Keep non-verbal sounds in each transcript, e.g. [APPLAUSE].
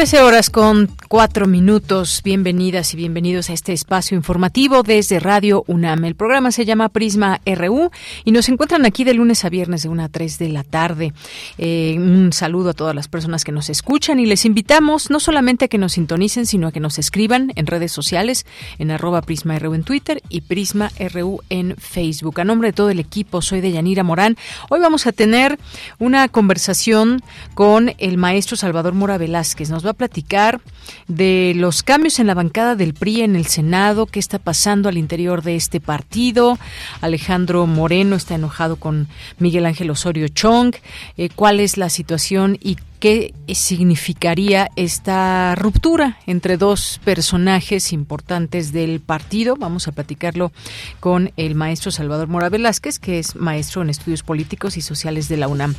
Trece horas con cuatro minutos. Bienvenidas y bienvenidos a este espacio informativo desde Radio UNAM. El programa se llama Prisma RU y nos encuentran aquí de lunes a viernes de una a 3 de la tarde. Eh, un saludo a todas las personas que nos escuchan y les invitamos no solamente a que nos sintonicen, sino a que nos escriban en redes sociales, en arroba Prisma RU en Twitter y Prisma RU en Facebook. A nombre de todo el equipo, soy de Yanira Morán. Hoy vamos a tener una conversación con el maestro Salvador Mora Velázquez. A platicar de los cambios en la bancada del PRI en el Senado, qué está pasando al interior de este partido. Alejandro Moreno está enojado con Miguel Ángel Osorio Chong, eh, cuál es la situación y qué significaría esta ruptura entre dos personajes importantes del partido. Vamos a platicarlo con el maestro Salvador Mora Velázquez, que es maestro en estudios políticos y sociales de la UNAM.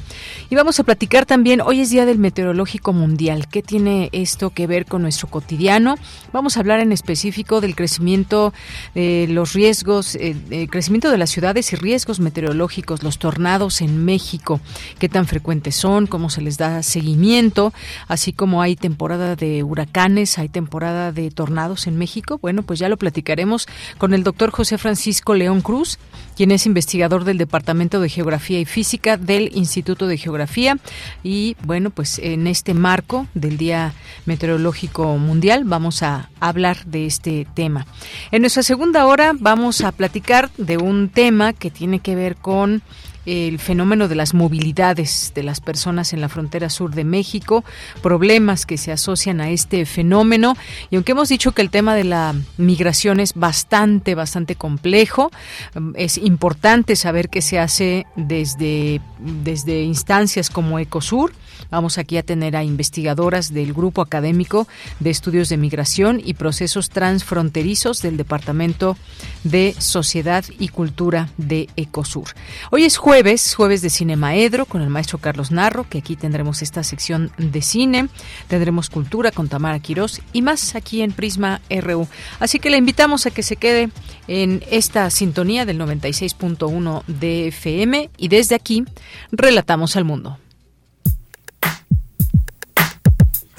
Y vamos a platicar también, hoy es Día del Meteorológico Mundial. ¿Qué tiene esto que ver con nuestro cotidiano? Vamos a hablar en específico del crecimiento de los riesgos, eh, el crecimiento de las ciudades y riesgos meteorológicos, los tornados en México, qué tan frecuentes son, cómo se les da seguimiento así como hay temporada de huracanes, hay temporada de tornados en México. Bueno, pues ya lo platicaremos con el doctor José Francisco León Cruz, quien es investigador del Departamento de Geografía y Física del Instituto de Geografía. Y bueno, pues en este marco del Día Meteorológico Mundial vamos a hablar de este tema. En nuestra segunda hora vamos a platicar de un tema que tiene que ver con el fenómeno de las movilidades de las personas en la frontera sur de México, problemas que se asocian a este fenómeno. Y aunque hemos dicho que el tema de la migración es bastante, bastante complejo, mm, es importante saber qué se hace desde, desde instancias como Ecosur. Vamos aquí a tener a investigadoras del Grupo Académico de Estudios de Migración y Procesos Transfronterizos del Departamento de Sociedad y Cultura de Ecosur. Hoy es jueves, jueves de Cinemaedro con el maestro Carlos Narro, que aquí tendremos esta sección de cine, tendremos cultura con Tamara Quirós y más aquí en Prisma RU. Así que le invitamos a que se quede en esta sintonía del 96.1 de FM y desde aquí relatamos al mundo.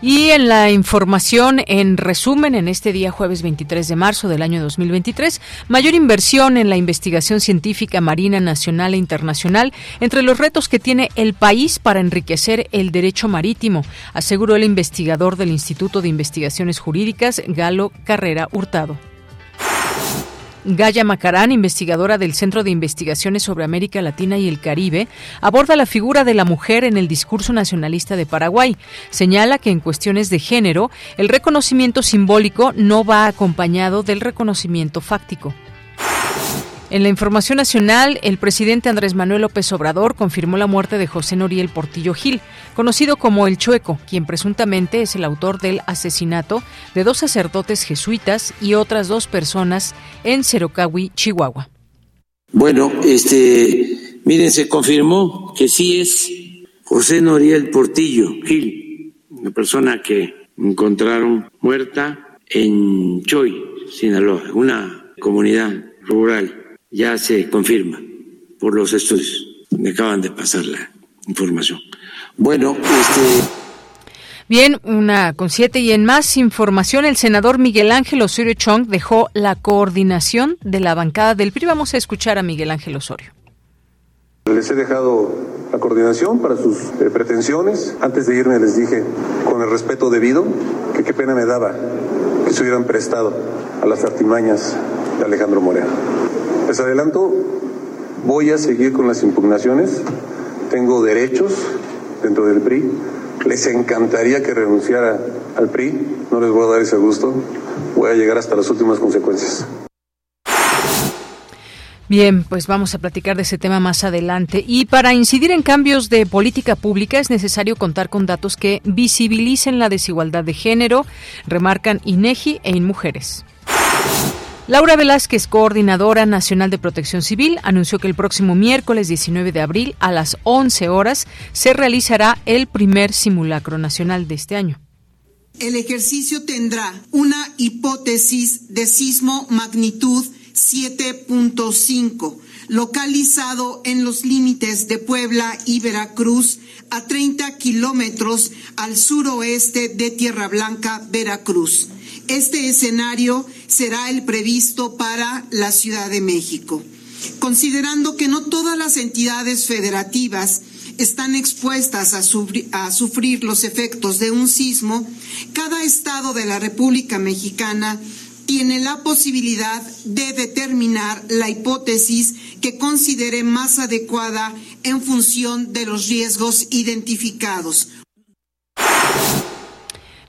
Y en la información, en resumen, en este día jueves 23 de marzo del año 2023, mayor inversión en la investigación científica marina nacional e internacional entre los retos que tiene el país para enriquecer el derecho marítimo, aseguró el investigador del Instituto de Investigaciones Jurídicas, Galo Carrera Hurtado. Gaya Macarán, investigadora del Centro de Investigaciones sobre América Latina y el Caribe, aborda la figura de la mujer en el discurso nacionalista de Paraguay. Señala que en cuestiones de género, el reconocimiento simbólico no va acompañado del reconocimiento fáctico. En la información nacional, el presidente Andrés Manuel López Obrador confirmó la muerte de José Noriel Portillo Gil, conocido como El Chueco, quien presuntamente es el autor del asesinato de dos sacerdotes jesuitas y otras dos personas en Cerocahui, Chihuahua. Bueno, este, miren, se confirmó que sí es José Noriel Portillo Gil, una persona que encontraron muerta en Choy, Sinaloa, una comunidad rural ya se confirma por los estudios. Me acaban de pasar la información. Bueno, este. Bien, una con siete y en más información, el senador Miguel Ángel Osorio Chong dejó la coordinación de la bancada del PRI. Vamos a escuchar a Miguel Ángel Osorio. Les he dejado la coordinación para sus eh, pretensiones. Antes de irme les dije, con el respeto debido, que qué pena me daba que se hubieran prestado a las artimañas de Alejandro Moreno. Les adelanto, voy a seguir con las impugnaciones, tengo derechos dentro del PRI, les encantaría que renunciara al PRI, no les voy a dar ese gusto, voy a llegar hasta las últimas consecuencias. Bien, pues vamos a platicar de ese tema más adelante. Y para incidir en cambios de política pública es necesario contar con datos que visibilicen la desigualdad de género, remarcan INEGI e InMujeres. Laura Velázquez, coordinadora nacional de protección civil, anunció que el próximo miércoles 19 de abril a las 11 horas se realizará el primer simulacro nacional de este año. El ejercicio tendrá una hipótesis de sismo magnitud 7.5, localizado en los límites de Puebla y Veracruz, a 30 kilómetros al suroeste de Tierra Blanca, Veracruz. Este escenario será el previsto para la Ciudad de México. Considerando que no todas las entidades federativas están expuestas a, sufrir los efectos de un sismo, cada estado de la República Mexicana tiene la posibilidad de determinar la hipótesis que considere más adecuada en función de los riesgos identificados.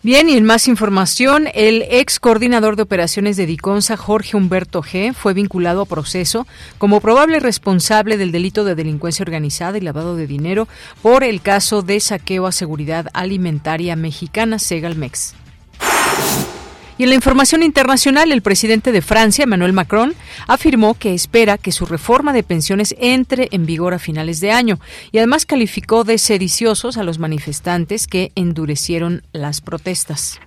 Bien, y en más información, el ex coordinador de operaciones de Diconsa, Jorge Humberto G., fue vinculado a proceso como probable responsable del delito de delincuencia organizada y lavado de dinero por el caso de saqueo a seguridad alimentaria mexicana, Segalmex. Y en la información internacional, el presidente de Francia, Emmanuel Macron, afirmó que espera que su reforma de pensiones entre en vigor a finales de año y además calificó de sediciosos a los manifestantes que endurecieron las protestas.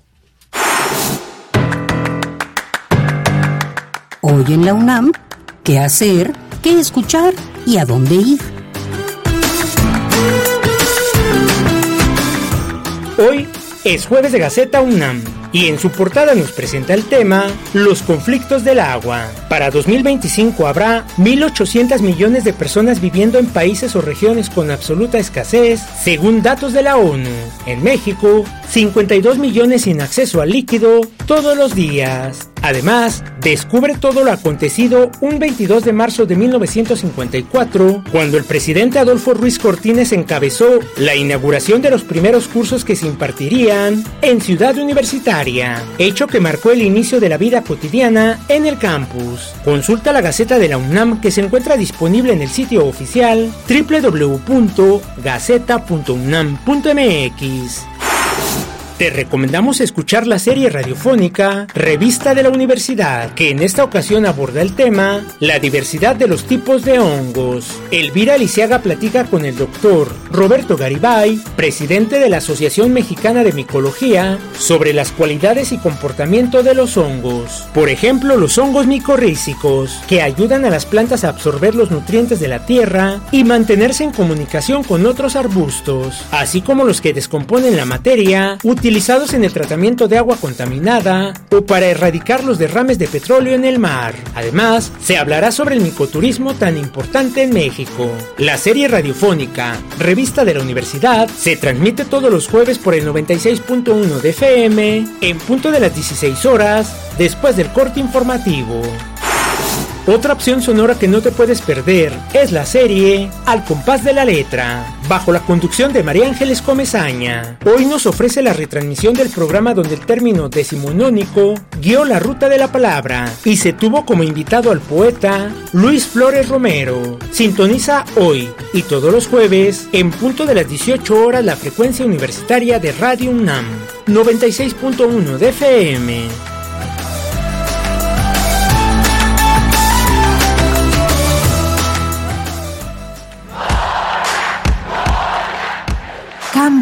Hoy en la UNAM, ¿qué hacer? ¿Qué escuchar? ¿Y a dónde ir? Hoy es jueves de Gaceta UNAM y en su portada nos presenta el tema Los conflictos del agua. Para 2025 habrá 1.800 millones de personas viviendo en países o regiones con absoluta escasez, según datos de la ONU. En México, 52 millones sin acceso al líquido todos los días. Además, descubre todo lo acontecido un 22 de marzo de 1954, cuando el presidente Adolfo Ruiz Cortines encabezó la inauguración de los primeros cursos que se impartirían en Ciudad Universitaria, hecho que marcó el inicio de la vida cotidiana en el campus. Consulta la Gaceta de la UNAM que se encuentra disponible en el sitio oficial www.gaceta.unam.mx. Te recomendamos escuchar la serie radiofónica Revista de la Universidad, que en esta ocasión aborda el tema La diversidad de los tipos de hongos. Elvira Lisiaga platica con el doctor Roberto Garibay, presidente de la Asociación Mexicana de Micología, sobre las cualidades y comportamiento de los hongos. Por ejemplo, los hongos micorrízicos, que ayudan a las plantas a absorber los nutrientes de la tierra y mantenerse en comunicación con otros arbustos, así como los que descomponen la materia, utilizados en el tratamiento de agua contaminada o para erradicar los derrames de petróleo en el mar. Además, se hablará sobre el micoturismo tan importante en México. La serie radiofónica Revista de la Universidad se transmite todos los jueves por el 96.1 de FM en punto de las 16 horas después del corte informativo. Otra opción sonora que no te puedes perder es la serie Al compás de la letra, bajo la conducción de María Ángeles Comezaña. Hoy nos ofrece la retransmisión del programa donde el término decimonónico guió la ruta de la palabra y se tuvo como invitado al poeta Luis Flores Romero. Sintoniza hoy y todos los jueves en punto de las 18 horas la frecuencia universitaria de Radio UNAM 96.1 de FM.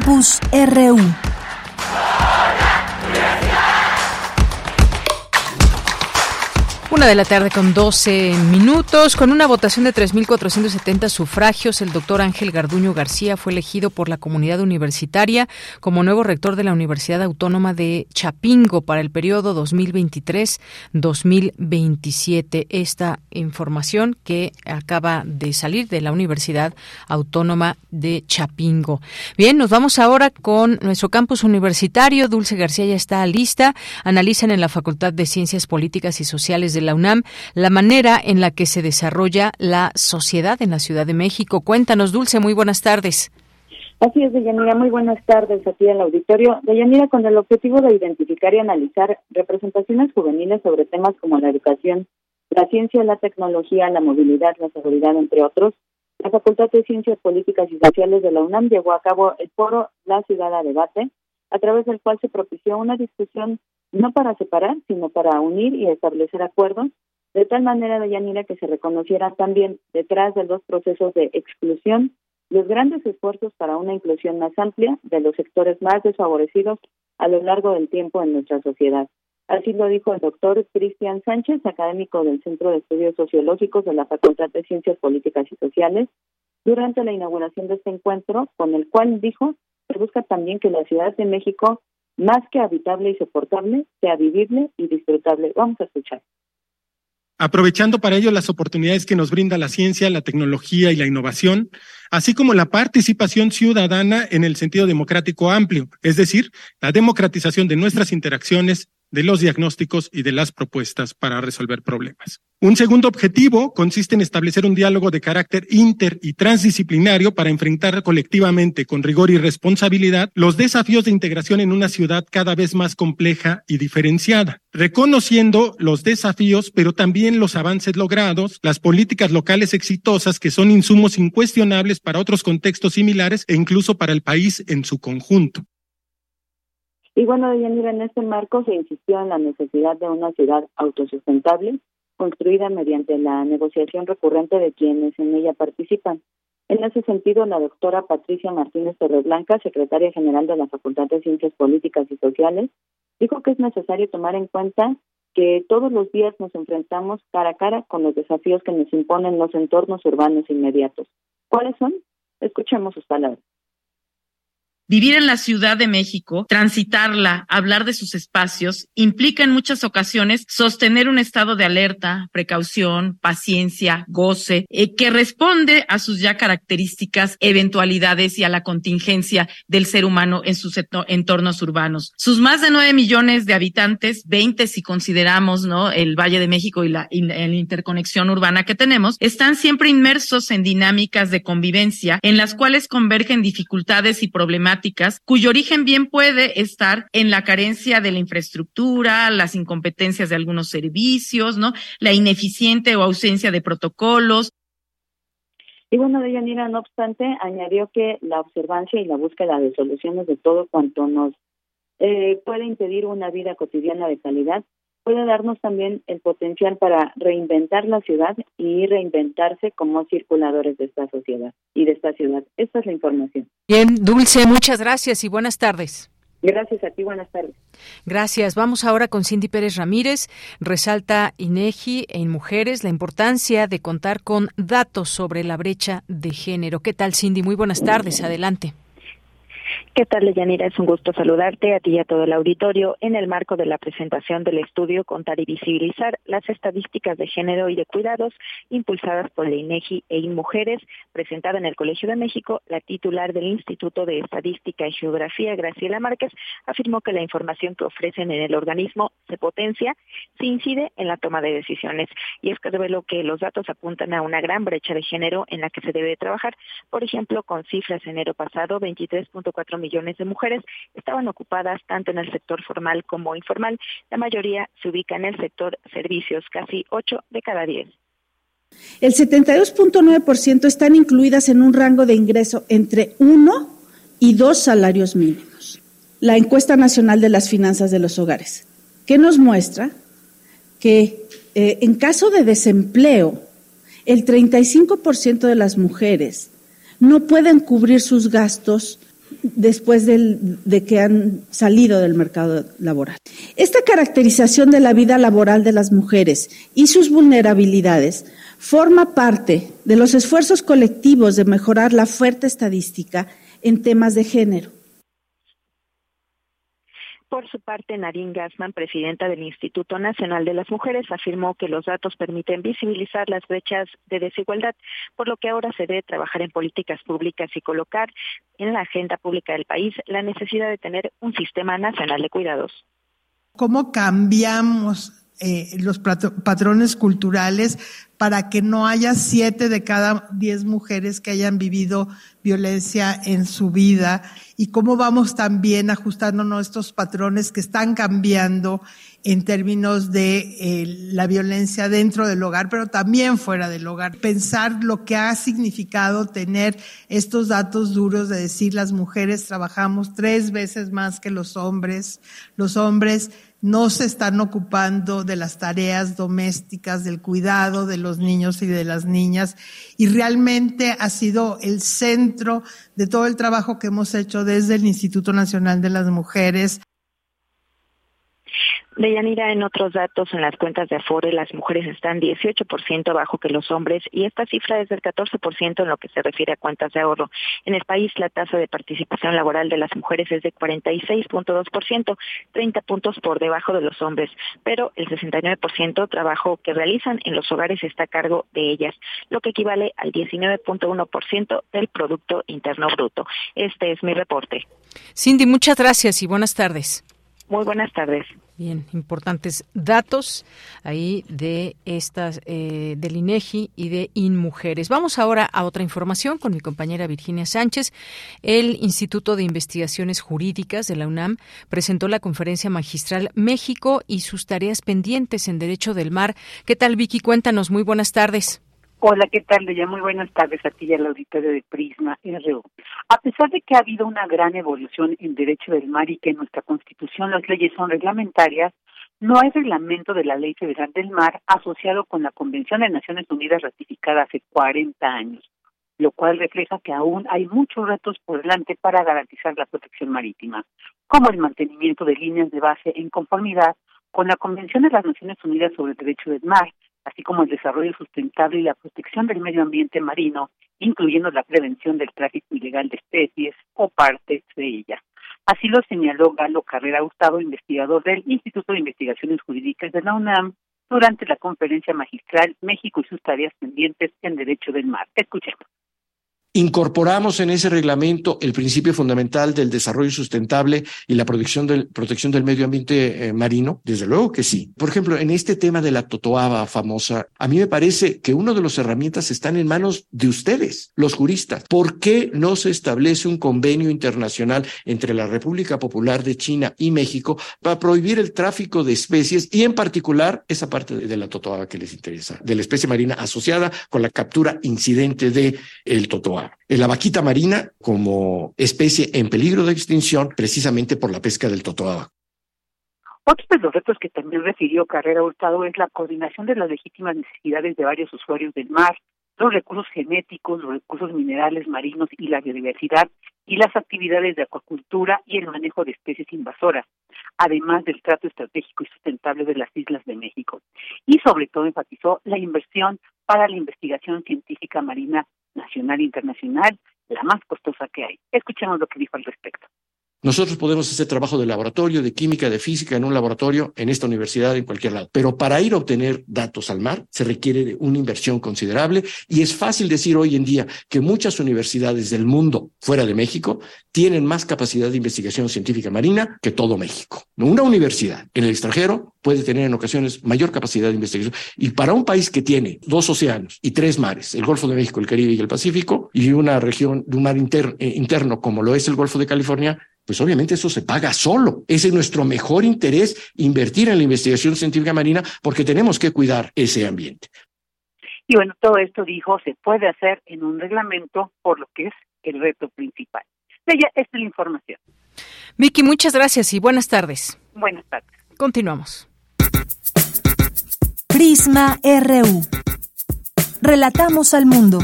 Campus RU. Una de la tarde con 12 minutos. Con una votación de 3.470 sufragios, el doctor Ángel Garduño García fue elegido por la comunidad universitaria como nuevo rector de la Universidad Autónoma de Chapingo para el periodo 2023-2027. Esta información que acaba de salir de la Universidad Autónoma de Chapingo. Bien, nos vamos ahora con nuestro campus universitario. Dulce García ya está lista. Analizan en la Facultad de Ciencias Políticas y Sociales de la UNAM la manera en la que se desarrolla la sociedad en la Ciudad de México. Cuéntanos, Dulce, muy buenas tardes. Así es, Deyanira. Muy buenas tardes aquí en el auditorio. Deyanira, con el objetivo de identificar y analizar representaciones juveniles sobre temas como la educación, la ciencia, la tecnología, la movilidad, la seguridad, entre otros, la Facultad de Ciencias Políticas y Sociales de la UNAM llevó a cabo el foro La Ciudad a Debate, a través del cual se propició una discusión no para separar, sino para unir y establecer acuerdos, de tal manera, de Yanira, que se reconociera también detrás de los procesos de exclusión los grandes esfuerzos para una inclusión más amplia de los sectores más desfavorecidos a lo largo del tiempo en nuestra sociedad. Así lo dijo el doctor Cristian Sánchez, académico del Centro de Estudios Sociológicos de la Facultad de Ciencias Políticas y Sociales, durante la inauguración de este encuentro, con el cual dijo se busca también que la Ciudad de México más que habitable y soportable, sea vivible y disfrutable. Vamos a escuchar. Aprovechando para ello las oportunidades que nos brinda la ciencia, la tecnología y la innovación, así como la participación ciudadana en el sentido democrático amplio, es decir, la democratización de nuestras interacciones de los diagnósticos y de las propuestas para resolver problemas. Un segundo objetivo consiste en establecer un diálogo de carácter inter y transdisciplinario para enfrentar colectivamente con rigor y responsabilidad los desafíos de integración en una ciudad cada vez más compleja y diferenciada, reconociendo los desafíos, pero también los avances logrados, las políticas locales exitosas que son insumos incuestionables para otros contextos similares e incluso para el país en su conjunto. Y bueno, Deyanira, en este marco se insistió en la necesidad de una ciudad autosustentable, construida mediante la negociación recurrente de quienes en ella participan. En ese sentido, la doctora Patricia Martínez Torreblanca, secretaria general de la Facultad de Ciencias Políticas y Sociales, dijo que es necesario tomar en cuenta que todos los días nos enfrentamos cara a cara con los desafíos que nos imponen los entornos urbanos inmediatos. ¿Cuáles son? Escuchemos sus palabras. Vivir en la Ciudad de México, transitarla, hablar de sus espacios, implica en muchas ocasiones sostener un estado de alerta, precaución, paciencia, goce, eh, que responde a sus ya características, eventualidades y a la contingencia del ser humano en sus entornos urbanos. Sus más de nueve millones de habitantes, 20 si consideramos ¿no? el Valle de México y la, y la interconexión urbana que tenemos, están siempre inmersos en dinámicas de convivencia en las cuales convergen dificultades y problemáticas cuyo origen bien puede estar en la carencia de la infraestructura, las incompetencias de algunos servicios, ¿no? La ineficiente o ausencia de protocolos, y bueno, Deyanira, no obstante, añadió que la observancia y la búsqueda de soluciones de todo cuanto nos eh, puede impedir una vida cotidiana de calidad puede darnos también el potencial para reinventar la ciudad y reinventarse como circuladores de esta sociedad y de esta ciudad. Esta es la información. Bien, Dulce, muchas gracias y buenas tardes. Gracias a ti, buenas tardes. Gracias. Vamos ahora con Cindy Pérez Ramírez. Resalta INEGI en mujeres la importancia de contar con datos sobre la brecha de género. ¿Qué tal, Cindy? Muy buenas tardes. Adelante. ¿Qué tal, Yanira? Es un gusto saludarte a ti y a todo el auditorio en el marco de la presentación del estudio Contar y Visibilizar las estadísticas de género y de cuidados impulsadas por la INEGI e InMujeres, presentada en el Colegio de México, la titular del Instituto de Estadística y Geografía, Graciela Márquez, afirmó que la información que ofrecen en el organismo se potencia se incide en la toma de decisiones. Y es que reveló que los datos apuntan a una gran brecha de género en la que se debe trabajar. Por ejemplo, con cifras enero pasado, 23.4 millones de mujeres estaban ocupadas tanto en el sector formal como informal. La mayoría se ubica en el sector servicios, casi 8 de cada 10. El 72.9% están incluidas en un rango de ingreso entre 1 y 2 salarios mínimos. La encuesta nacional de las finanzas de los hogares, que nos muestra que eh, en caso de desempleo, el 35% de las mujeres no pueden cubrir sus gastos después de que han salido del mercado laboral. Esta caracterización de la vida laboral de las mujeres y sus vulnerabilidades forma parte de los esfuerzos colectivos de mejorar la fuerte estadística en temas de género. Por su parte, Narin Gassman, presidenta del Instituto Nacional de las Mujeres, afirmó que los datos permiten visibilizar las brechas de desigualdad, por lo que ahora se debe trabajar en políticas públicas y colocar en la agenda pública del país la necesidad de tener un sistema nacional de cuidados. ¿Cómo cambiamos eh, los patrones culturales para que no haya siete de cada diez mujeres que hayan vivido violencia en su vida y cómo vamos también ajustándonos estos patrones que están cambiando en términos de eh, la violencia dentro del hogar, pero también fuera del hogar. Pensar lo que ha significado tener estos datos duros de decir las mujeres trabajamos tres veces más que los hombres, los hombres no se están ocupando de las tareas domésticas, del cuidado de los niños y de las niñas. Y realmente ha sido el centro de todo el trabajo que hemos hecho desde el Instituto Nacional de las Mujeres Deyanira, en otros datos, en las cuentas de Afore, las mujeres están 18% abajo que los hombres y esta cifra es del 14% en lo que se refiere a cuentas de ahorro. En el país, la tasa de participación laboral de las mujeres es de 46.2%, 30 puntos por debajo de los hombres, pero el 69% trabajo que realizan en los hogares está a cargo de ellas, lo que equivale al 19.1% del Producto Interno Bruto. Este es mi reporte. Cindy, muchas gracias y buenas tardes. Muy buenas tardes. Bien, importantes datos ahí de estas eh, del INEGI y de InMujeres. Vamos ahora a otra información con mi compañera Virginia Sánchez. El Instituto de Investigaciones Jurídicas de la UNAM presentó la conferencia magistral México y sus tareas pendientes en Derecho del Mar. ¿Qué tal, Vicky? Cuéntanos. Muy buenas tardes. Hola, ¿qué tal? Ya muy buenas tardes a ti y al auditorio de Prisma RU. A pesar de que ha habido una gran evolución en derecho del mar y que en nuestra Constitución las leyes son reglamentarias, no hay reglamento de la Ley Federal del Mar asociado con la Convención de Naciones Unidas ratificada hace 40 años, lo cual refleja que aún hay muchos retos por delante para garantizar la protección marítima, como el mantenimiento de líneas de base en conformidad con la Convención de las Naciones Unidas sobre el Derecho del Mar, así como el desarrollo sustentable y la protección del medio ambiente marino, incluyendo la prevención del tráfico ilegal de especies o partes de ellas. Así lo señaló Galo Carrera Gustavo, investigador del Instituto de Investigaciones Jurídicas de la UNAM, durante la conferencia magistral México y sus tareas pendientes en Derecho del Mar. Escuchemos. Incorporamos en ese reglamento el principio fundamental del desarrollo sustentable y la protección del, protección del medio ambiente eh, marino. Desde luego que sí. Por ejemplo, en este tema de la totoaba famosa, a mí me parece que una de las herramientas están en manos de ustedes, los juristas. ¿Por qué no se establece un convenio internacional entre la República Popular de China y México para prohibir el tráfico de especies y en particular esa parte de, la totoaba que les interesa, de la especie marina asociada con la captura incidente de el totoaba? La vaquita marina como especie en peligro de extinción precisamente por la pesca del totoaba. Otro de los retos que también refirió Carrera Hurtado es la coordinación de las legítimas necesidades de varios usuarios del mar, los recursos genéticos, los recursos minerales marinos y la biodiversidad, y las actividades de acuacultura y el manejo de especies invasoras, además del trato estratégico y sustentable de las islas de México. Y sobre todo enfatizó la inversión para la investigación científica marina nacional e internacional, la más costosa que hay. Escuchemos lo que dijo al respecto. Nosotros podemos hacer trabajo de laboratorio, de química, de física en un laboratorio, en esta universidad, en cualquier lado. Pero para ir a obtener datos al mar se requiere de una inversión considerable y es fácil decir hoy en día que muchas universidades del mundo fuera de México tienen más capacidad de investigación científica marina que todo México. Una universidad en el extranjero puede tener en ocasiones mayor capacidad de investigación. Y para un país que tiene dos océanos y tres mares, el Golfo de México, el Caribe y el Pacífico, y una región de un mar eh, interno como lo es el Golfo de California, pues obviamente eso se paga solo. Ese es nuestro mejor interés, invertir en la investigación científica marina, porque tenemos que cuidar ese ambiente. Y bueno, todo esto dijo se puede hacer en un reglamento, por lo que es el reto principal. Ella, esta es la información. Vicky, muchas gracias y buenas tardes. Buenas tardes. Continuamos. Prisma RU. Relatamos al mundo.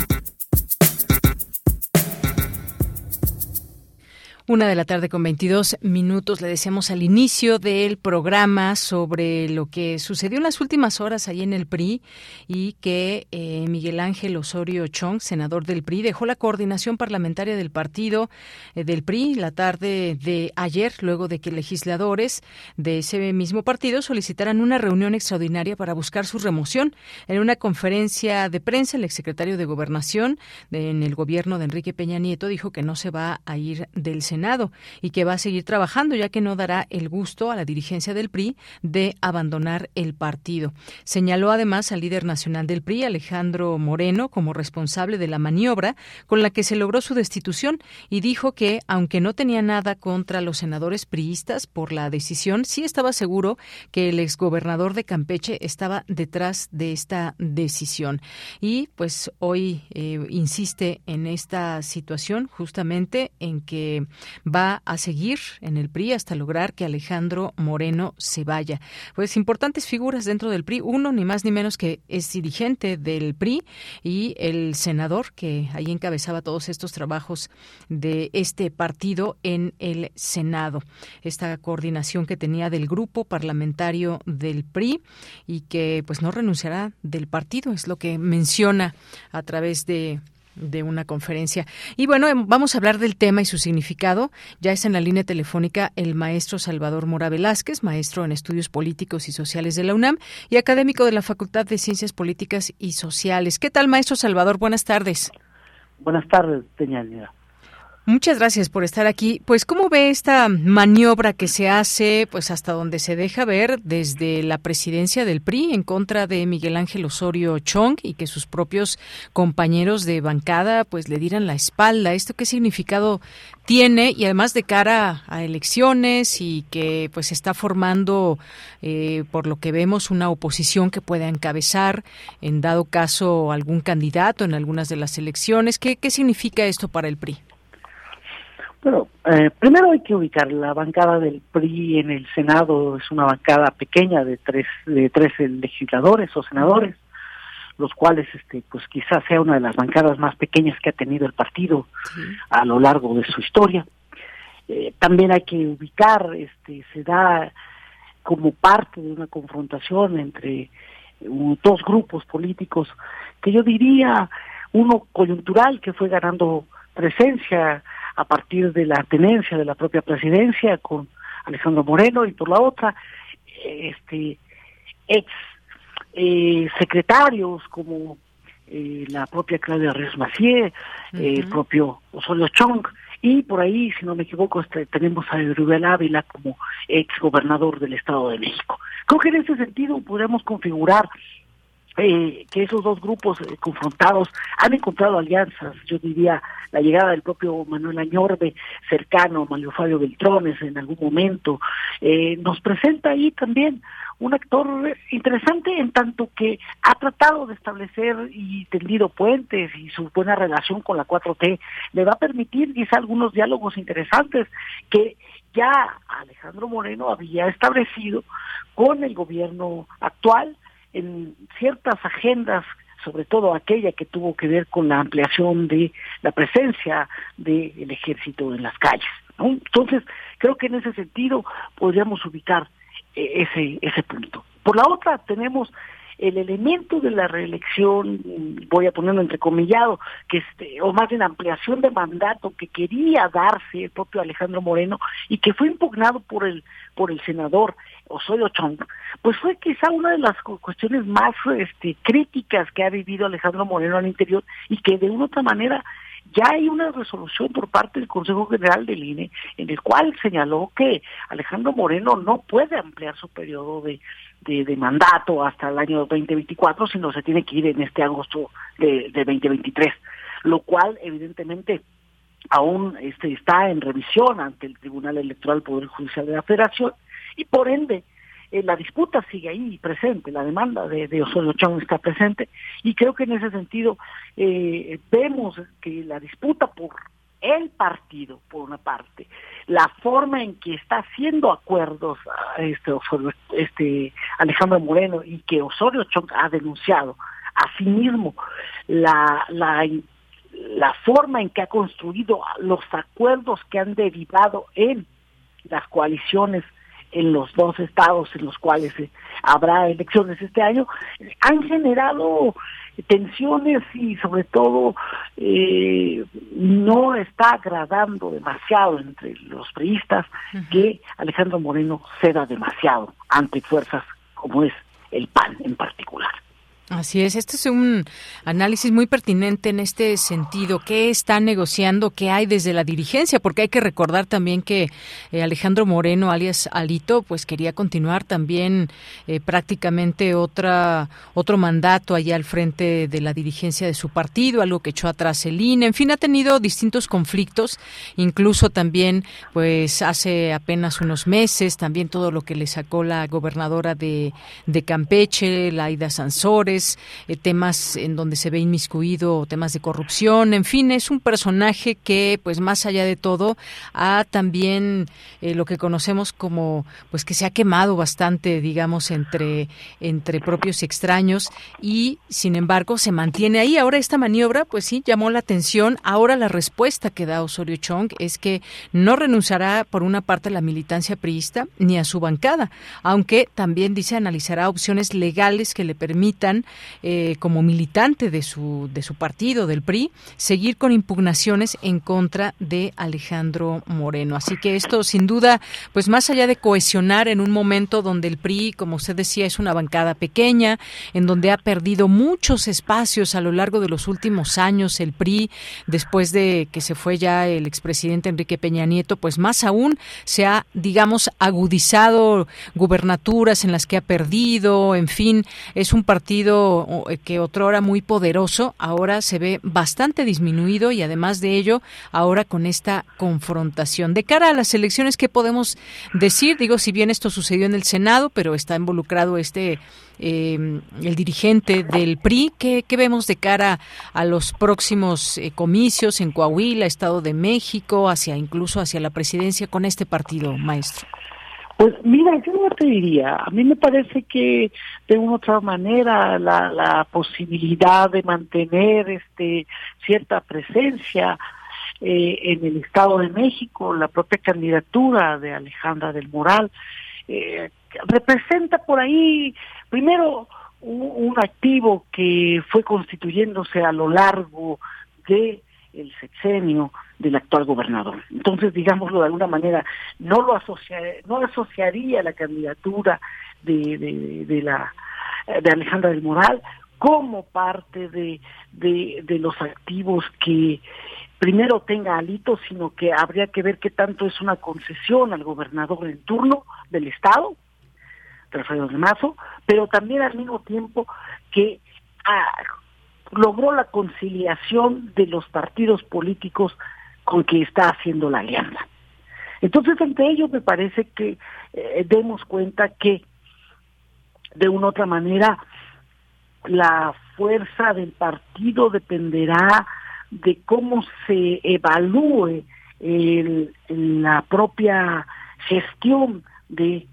Una de la tarde con 22 minutos. Le decíamos al inicio del programa sobre lo que sucedió en las últimas horas ahí en el PRI y que eh, Miguel Ángel Osorio Chong, senador del PRI, dejó la coordinación parlamentaria del partido eh, del PRI la tarde de ayer, luego de que legisladores de ese mismo partido solicitaran una reunión extraordinaria para buscar su remoción. En una conferencia de prensa, el exsecretario de Gobernación en el gobierno de Enrique Peña Nieto dijo que no se va a ir del Senado Y que va a seguir trabajando ya que no dará el gusto a la dirigencia del PRI de abandonar el partido. Señaló además al líder nacional del PRI, Alejandro Moreno, como responsable de la maniobra con la que se logró su destitución y dijo que, aunque no tenía nada contra los senadores priistas por la decisión, sí estaba seguro que el exgobernador de Campeche estaba detrás de esta decisión. Y pues hoy eh, insiste en esta situación justamente en que va a seguir en el PRI hasta lograr que Alejandro Moreno se vaya. Pues importantes figuras dentro del PRI, uno ni más ni menos que es dirigente del PRI y el senador que ahí encabezaba todos estos trabajos de este partido en el Senado. Esta coordinación que tenía del grupo parlamentario del PRI y que pues no renunciará del partido, es lo que menciona a través de de una conferencia. Y bueno, em, vamos a hablar del tema y su significado. Ya está en la línea telefónica el maestro Salvador Mora Velázquez, maestro en estudios políticos y sociales de la UNAM y académico de la Facultad de Ciencias Políticas y Sociales. ¿Qué tal, maestro Salvador? Buenas tardes. Buenas tardes, Teña. Muchas gracias por estar aquí. Pues, ¿cómo ve esta maniobra que se hace, pues, hasta donde se deja ver desde la presidencia del PRI en contra de Miguel Ángel Osorio Chong y que sus propios compañeros de bancada, pues, le dieran la espalda? ¿Esto qué significado tiene? Y además de cara a elecciones y que, pues, está formando, eh, por lo que vemos, una oposición que pueda encabezar, en dado caso, algún candidato en algunas de las elecciones. ¿Qué, qué significa esto para el PRI? Bueno, eh, primero hay que ubicar la bancada del PRI en el Senado es una bancada pequeña de tres de tres legisladores o senadores, los cuales, este, pues quizás sea una de las bancadas más pequeñas que ha tenido el partido a lo largo de su historia. Eh, también hay que ubicar, este, se da como parte de una confrontación entre dos grupos políticos que yo diría uno coyuntural que fue ganando presencia a partir de la tenencia de la propia presidencia con Alejandro Moreno y por la otra este ex eh, secretarios como eh, la propia Claudia Reyes Macié, el propio Osorio Chong, y por ahí, si no me equivoco, este, tenemos a Rubén Ávila como ex gobernador del Estado de México. Creo que en ese sentido podemos configurar eh, que esos dos grupos eh, confrontados han encontrado alianzas, yo diría la llegada del propio Manuel Añorbe, cercano a Mario Fabio Beltrones en algún momento, eh, nos presenta ahí también un actor interesante en tanto que ha tratado de establecer y tendido puentes y su buena relación con la 4T le va a permitir quizá algunos diálogos interesantes que ya Alejandro Moreno había establecido con el gobierno actual en ciertas agendas sobre todo aquella que tuvo que ver con la ampliación de la presencia del ejército en las calles. Entonces, creo que en ese sentido podríamos ubicar eh, ese, ese punto. Por la otra, tenemos el elemento de la reelección, voy a ponerlo entrecomillado, que este, o más bien ampliación de mandato que quería darse el propio Alejandro Moreno y que fue impugnado por el, por el senador Osorio Chong, pues fue quizá una de las cuestiones más este, críticas que ha vivido Alejandro Moreno al interior y que de una u otra manera ya hay una resolución por parte del Consejo General del INE en el cual señaló que Alejandro Moreno no puede ampliar su periodo de, de, mandato hasta el año 2024, sino se tiene que ir en este agosto de, de 2023, lo cual evidentemente aún este, está en revisión ante el Tribunal Electoral Poder Judicial de la Federación y por ende eh, la disputa sigue ahí presente, la demanda de, de Osorio Chong está presente y creo que en ese sentido eh, vemos que la disputa por el partido, por una parte, la forma en que está haciendo acuerdos este, este Alejandro Moreno y que Osorio Chong ha denunciado, asimismo la, la la forma en que ha construido los acuerdos que han derivado en las coaliciones en los dos estados en los cuales eh, habrá elecciones este año, han generado tensiones y sobre todo eh, no está agradando demasiado entre los priistas que Alejandro Moreno ceda demasiado ante fuerzas como es el PAN en particular. Así es, este es un análisis muy pertinente en este sentido. ¿Qué está negociando? ¿Qué hay desde la dirigencia? Porque hay que recordar también que eh, Alejandro Moreno, alias Alito, pues quería continuar también eh, prácticamente otra otro mandato allá al frente de la dirigencia de su partido, algo que echó atrás el INE. En fin, ha tenido distintos conflictos, incluso también, pues hace apenas unos meses, también todo lo que le sacó la gobernadora de, de Campeche, Laida Sansores eh, temas en donde se ve inmiscuido temas de corrupción, en fin, es un personaje que, pues más allá de todo, ha también eh, lo que conocemos como, pues que se ha quemado bastante, digamos, entre, entre propios extraños y, sin embargo, se mantiene ahí. Ahora esta maniobra, pues sí, llamó la atención. Ahora la respuesta que da Osorio Chong es que no renunciará por una parte a la militancia priista ni a su bancada, aunque también dice analizará opciones legales que le permitan eh, como militante de su, de su partido, del PRI, seguir con impugnaciones en contra de Alejandro Moreno. Así que esto, sin duda, pues más allá de cohesionar en un momento donde el PRI, como usted decía, es una bancada pequeña, en donde ha perdido muchos espacios a lo largo de los últimos años el PRI, después de que se fue ya el expresidente Enrique Peña Nieto, pues más aún se ha, digamos, agudizado gubernaturas en las que ha perdido, en fin, es un partido eh, que otrora muy poderoso, ahora se ve bastante disminuido y además de ello, ahora con esta confrontación. De cara a las elecciones, ¿qué podemos decir? Digo, si bien esto sucedió en el Senado, pero está involucrado este eh, el dirigente del PRI. ¿Qué, vemos de cara a los próximos eh, comicios en Coahuila, Estado de México, hacia incluso hacia la presidencia con este partido, maestro? Pues mira, yo no te diría, a mí me parece que de una otra manera la, la posibilidad de mantener este cierta presencia eh, en el Estado de México, la propia candidatura de Alejandra del Moral, eh, representa por ahí, primero, un, un activo que fue constituyéndose a lo largo de el sexenio del actual gobernador. Entonces, digámoslo de alguna manera, no lo asocia, no asociaría la candidatura de, de, la de Alejandra del Moral como parte de, de, de los activos que primero tenga alito, sino que habría que ver qué tanto es una concesión al gobernador en turno del Estado, Rafael de Mazo, pero también al mismo tiempo que ah, logró la conciliación de los partidos políticos con que está haciendo la alianza. Entonces, entre ellos me parece que eh, demos cuenta que, de una u otra manera, la fuerza del partido dependerá de cómo se evalúe la propia gestión de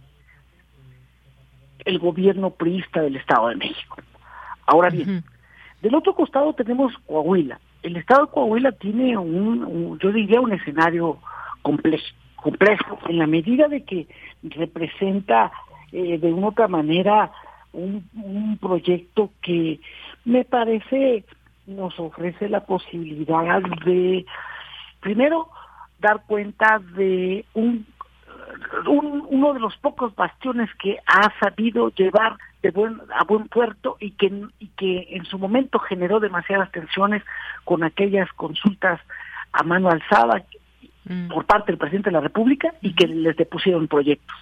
el gobierno priista del Estado de México. Ahora bien, del otro costado tenemos Coahuila. El estado de Coahuila tiene un, yo diría, un escenario complejo, complejo en la medida de que representa eh, de una otra manera un, un proyecto que me parece nos ofrece la posibilidad de, primero, dar cuenta de un uno de los pocos bastiones que ha sabido llevar de buen, a buen puerto y que, y que en su momento generó demasiadas tensiones con aquellas consultas a mano alzada mm. por parte del presidente de la República y que les depusieron proyectos.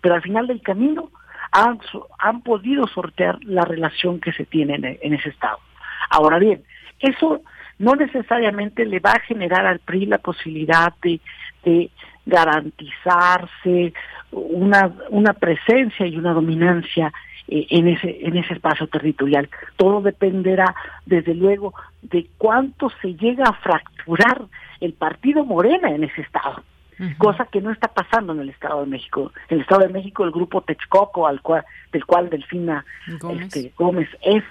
Pero al final del camino han, han podido sortear la relación que se tiene en, en ese estado. Ahora bien, eso no necesariamente le va a generar al PRI la posibilidad de, de garantizarse una, una presencia y una dominancia eh, en ese en ese espacio territorial. Todo dependerá, desde luego, de cuánto se llega a fracturar el partido Morena en ese estado. Cosa que no está pasando en el Estado de México. En el Estado de México el grupo Texcoco, al cual, del cual Delfina Gómez. Este, Gómez es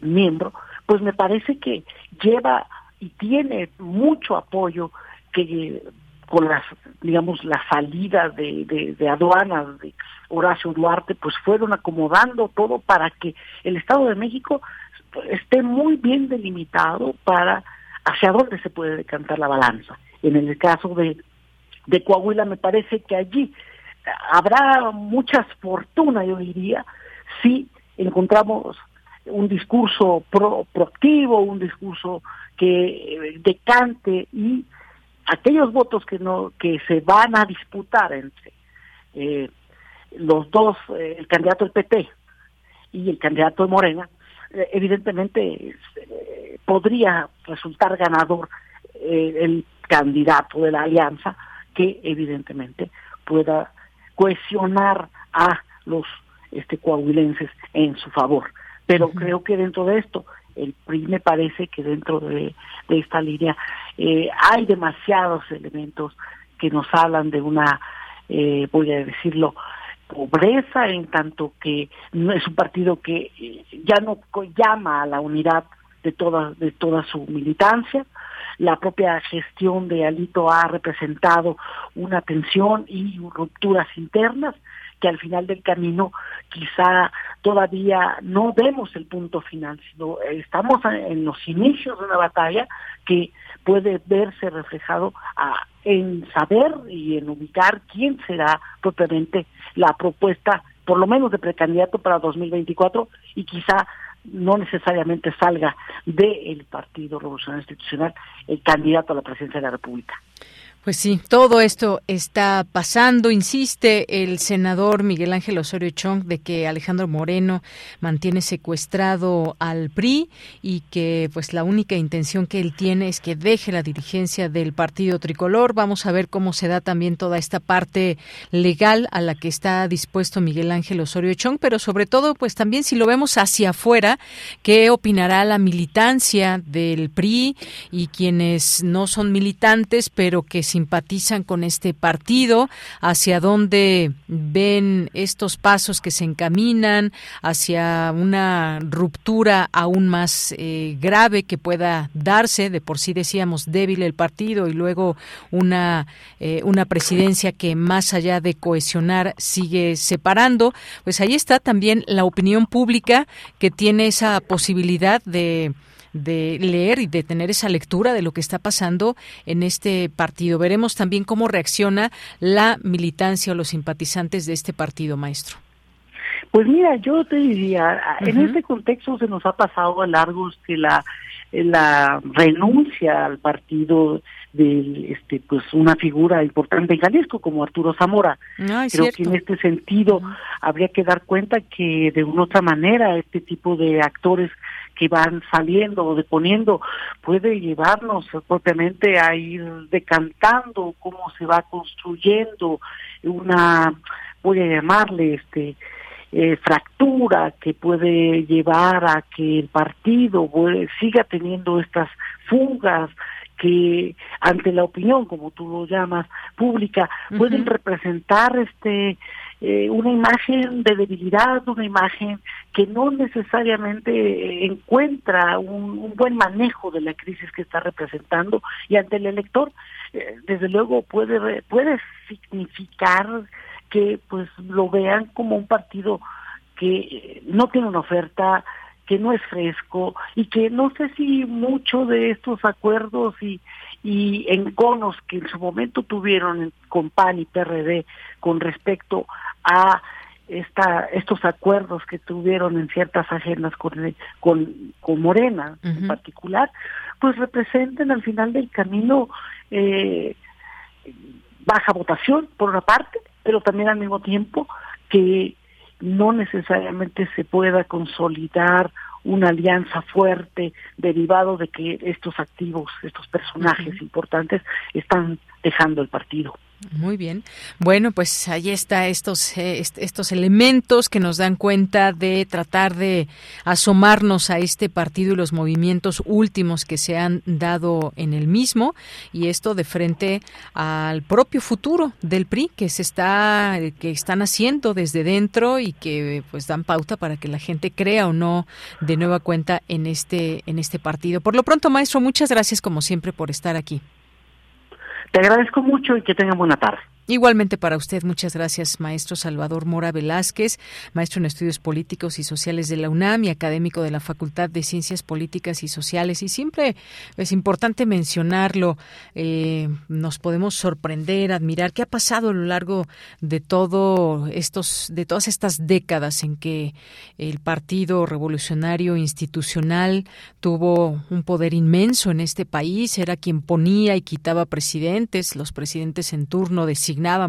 miembro, pues me parece que lleva y tiene mucho apoyo que con las digamos la salida de, de, aduanas de Horacio Duarte pues fueron acomodando todo para que el Estado de México esté muy bien delimitado para hacia dónde se puede decantar la balanza. En el caso de, de Coahuila me parece que allí habrá mucha fortuna, yo diría, si encontramos un discurso proactivo, un discurso que decante y aquellos votos que no que se van a disputar entre eh, los dos, eh, el candidato del PT y el candidato de Morena, eh, evidentemente podría resultar ganador el candidato de la alianza que evidentemente pueda cohesionar a los este coahuilenses en su favor. Pero creo que dentro de esto, me parece que dentro de, esta línea eh, hay demasiados elementos que nos hablan de una, eh, voy a decirlo, pobreza en tanto que es un partido que eh, ya no llama a la unidad de toda de toda su militancia. La propia gestión de Alito ha representado una tensión y rupturas internas que al final del camino quizá todavía no vemos el punto final, sino estamos en los inicios de una batalla que puede verse reflejado en saber y en ubicar quién será propiamente la propuesta, por lo menos de precandidato para 2024 y quizá no necesariamente salga del Partido Revolucionario Institucional el candidato a la presidencia de la República. Pues sí, todo esto está pasando. Insiste el senador Miguel Ángel Osorio Chong de que Alejandro Moreno mantiene secuestrado al PRI y que pues la única intención que él tiene es que deje la dirigencia del partido tricolor. Vamos a ver cómo se da también toda esta parte legal a la que está dispuesto Miguel Ángel Osorio Chong, pero sobre todo pues también si lo vemos hacia afuera, qué opinará la militancia del PRI y quienes no son militantes, pero que simpatizan con este partido, hacia dónde ven estos pasos que se encaminan hacia una ruptura aún más eh, grave que pueda darse. De por sí decíamos débil el partido y luego una, eh, una presidencia que más allá de cohesionar sigue separando. Pues ahí está también la opinión pública que tiene esa posibilidad de de leer y de tener esa lectura de lo que está pasando en este partido. Veremos también cómo reacciona la militancia o los simpatizantes de este partido, maestro. Pues mira, yo te diría, en este contexto se nos ha pasado a largos que la la renuncia al partido de este pues una figura importante en Jalisco como Arturo Zamora. Creo que en este sentido habría que dar cuenta que de una otra manera este tipo de actores que van saliendo o deponiendo puede llevarnos propiamente a ir decantando cómo se va construyendo una voy a llamarle este eh, fractura que puede llevar a que el partido siga teniendo estas fugas que ante la opinión, como tú lo llamas, pública, pueden representar este eh, una imagen de debilidad, una imagen que no necesariamente encuentra un, buen manejo de la crisis que está representando. Y ante el elector, eh, desde luego puede puede significar que pues lo vean como un partido que no tiene una oferta, que no es fresco y que no sé si mucho de estos acuerdos y, y enconos que en su momento tuvieron con PAN y PRD con respecto a esta, estos acuerdos que tuvieron en ciertas agendas con, con, con Morena en particular, pues representen al final del camino eh, baja votación, por una parte, pero también al mismo tiempo que no necesariamente se pueda consolidar una alianza fuerte derivado de que estos activos, estos personajes importantes están dejando el partido. Muy bien. Bueno, pues ahí está estos eh, estos elementos que nos dan cuenta de tratar de asomarnos a este partido y los movimientos últimos que se han dado en el mismo y esto de frente al propio futuro del PRI que se está que están haciendo desde dentro y que pues dan pauta para que la gente crea o no de nueva cuenta en este en este partido. Por lo pronto, maestro, muchas gracias como siempre por estar aquí. Te agradezco mucho y que tengan buena tarde. Igualmente para usted, muchas gracias, maestro Salvador Mora Velázquez, maestro en estudios políticos y sociales de la UNAM y académico de la Facultad de Ciencias Políticas y Sociales. Y siempre es importante mencionarlo, eh, nos podemos sorprender, admirar qué ha pasado a lo largo de todo estos, de todas estas décadas en que el Partido Revolucionario Institucional tuvo un poder inmenso en este país, era quien ponía y quitaba presidentes, los presidentes en turno de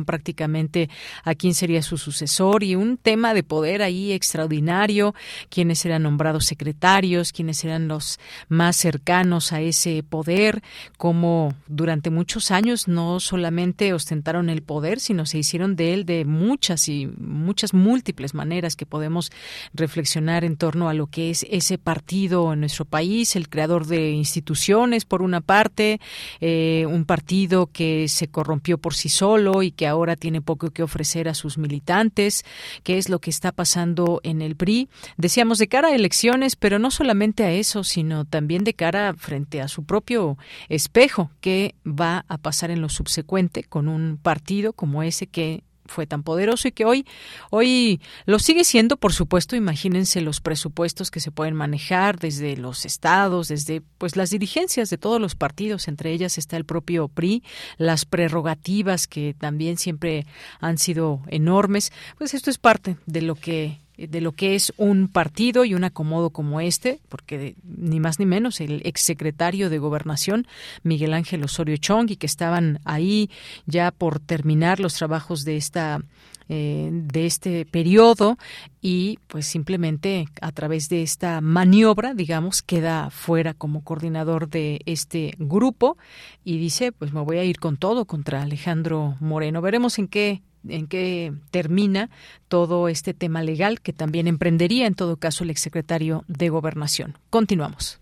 prácticamente a quién sería su sucesor y un tema de poder ahí extraordinario, quiénes eran nombrados secretarios, quiénes eran los más cercanos a ese poder, como durante muchos años no solamente ostentaron el poder, sino se hicieron de él de muchas y muchas múltiples maneras que podemos reflexionar en torno a lo que es ese partido en nuestro país, el creador de instituciones por una parte, eh, un partido que se corrompió por sí solo, y que ahora tiene poco que ofrecer a sus militantes, qué es lo que está pasando en el PRI. Decíamos de cara a elecciones, pero no solamente a eso, sino también de cara frente a su propio espejo, qué va a pasar en lo subsecuente con un partido como ese que fue tan poderoso y que hoy hoy lo sigue siendo, por supuesto, imagínense los presupuestos que se pueden manejar desde los estados, desde pues las dirigencias de todos los partidos, entre ellas está el propio PRI, las prerrogativas que también siempre han sido enormes, pues esto es parte de lo que de lo que es un partido y un acomodo como este, porque ni más ni menos el exsecretario de Gobernación, Miguel Ángel Osorio Chong, y que estaban ahí ya por terminar los trabajos de esta eh, de este periodo y pues simplemente a través de esta maniobra digamos queda fuera como coordinador de este grupo y dice pues me voy a ir con todo contra Alejandro Moreno veremos en qué en qué termina todo este tema legal que también emprendería en todo caso el exsecretario de Gobernación. Continuamos.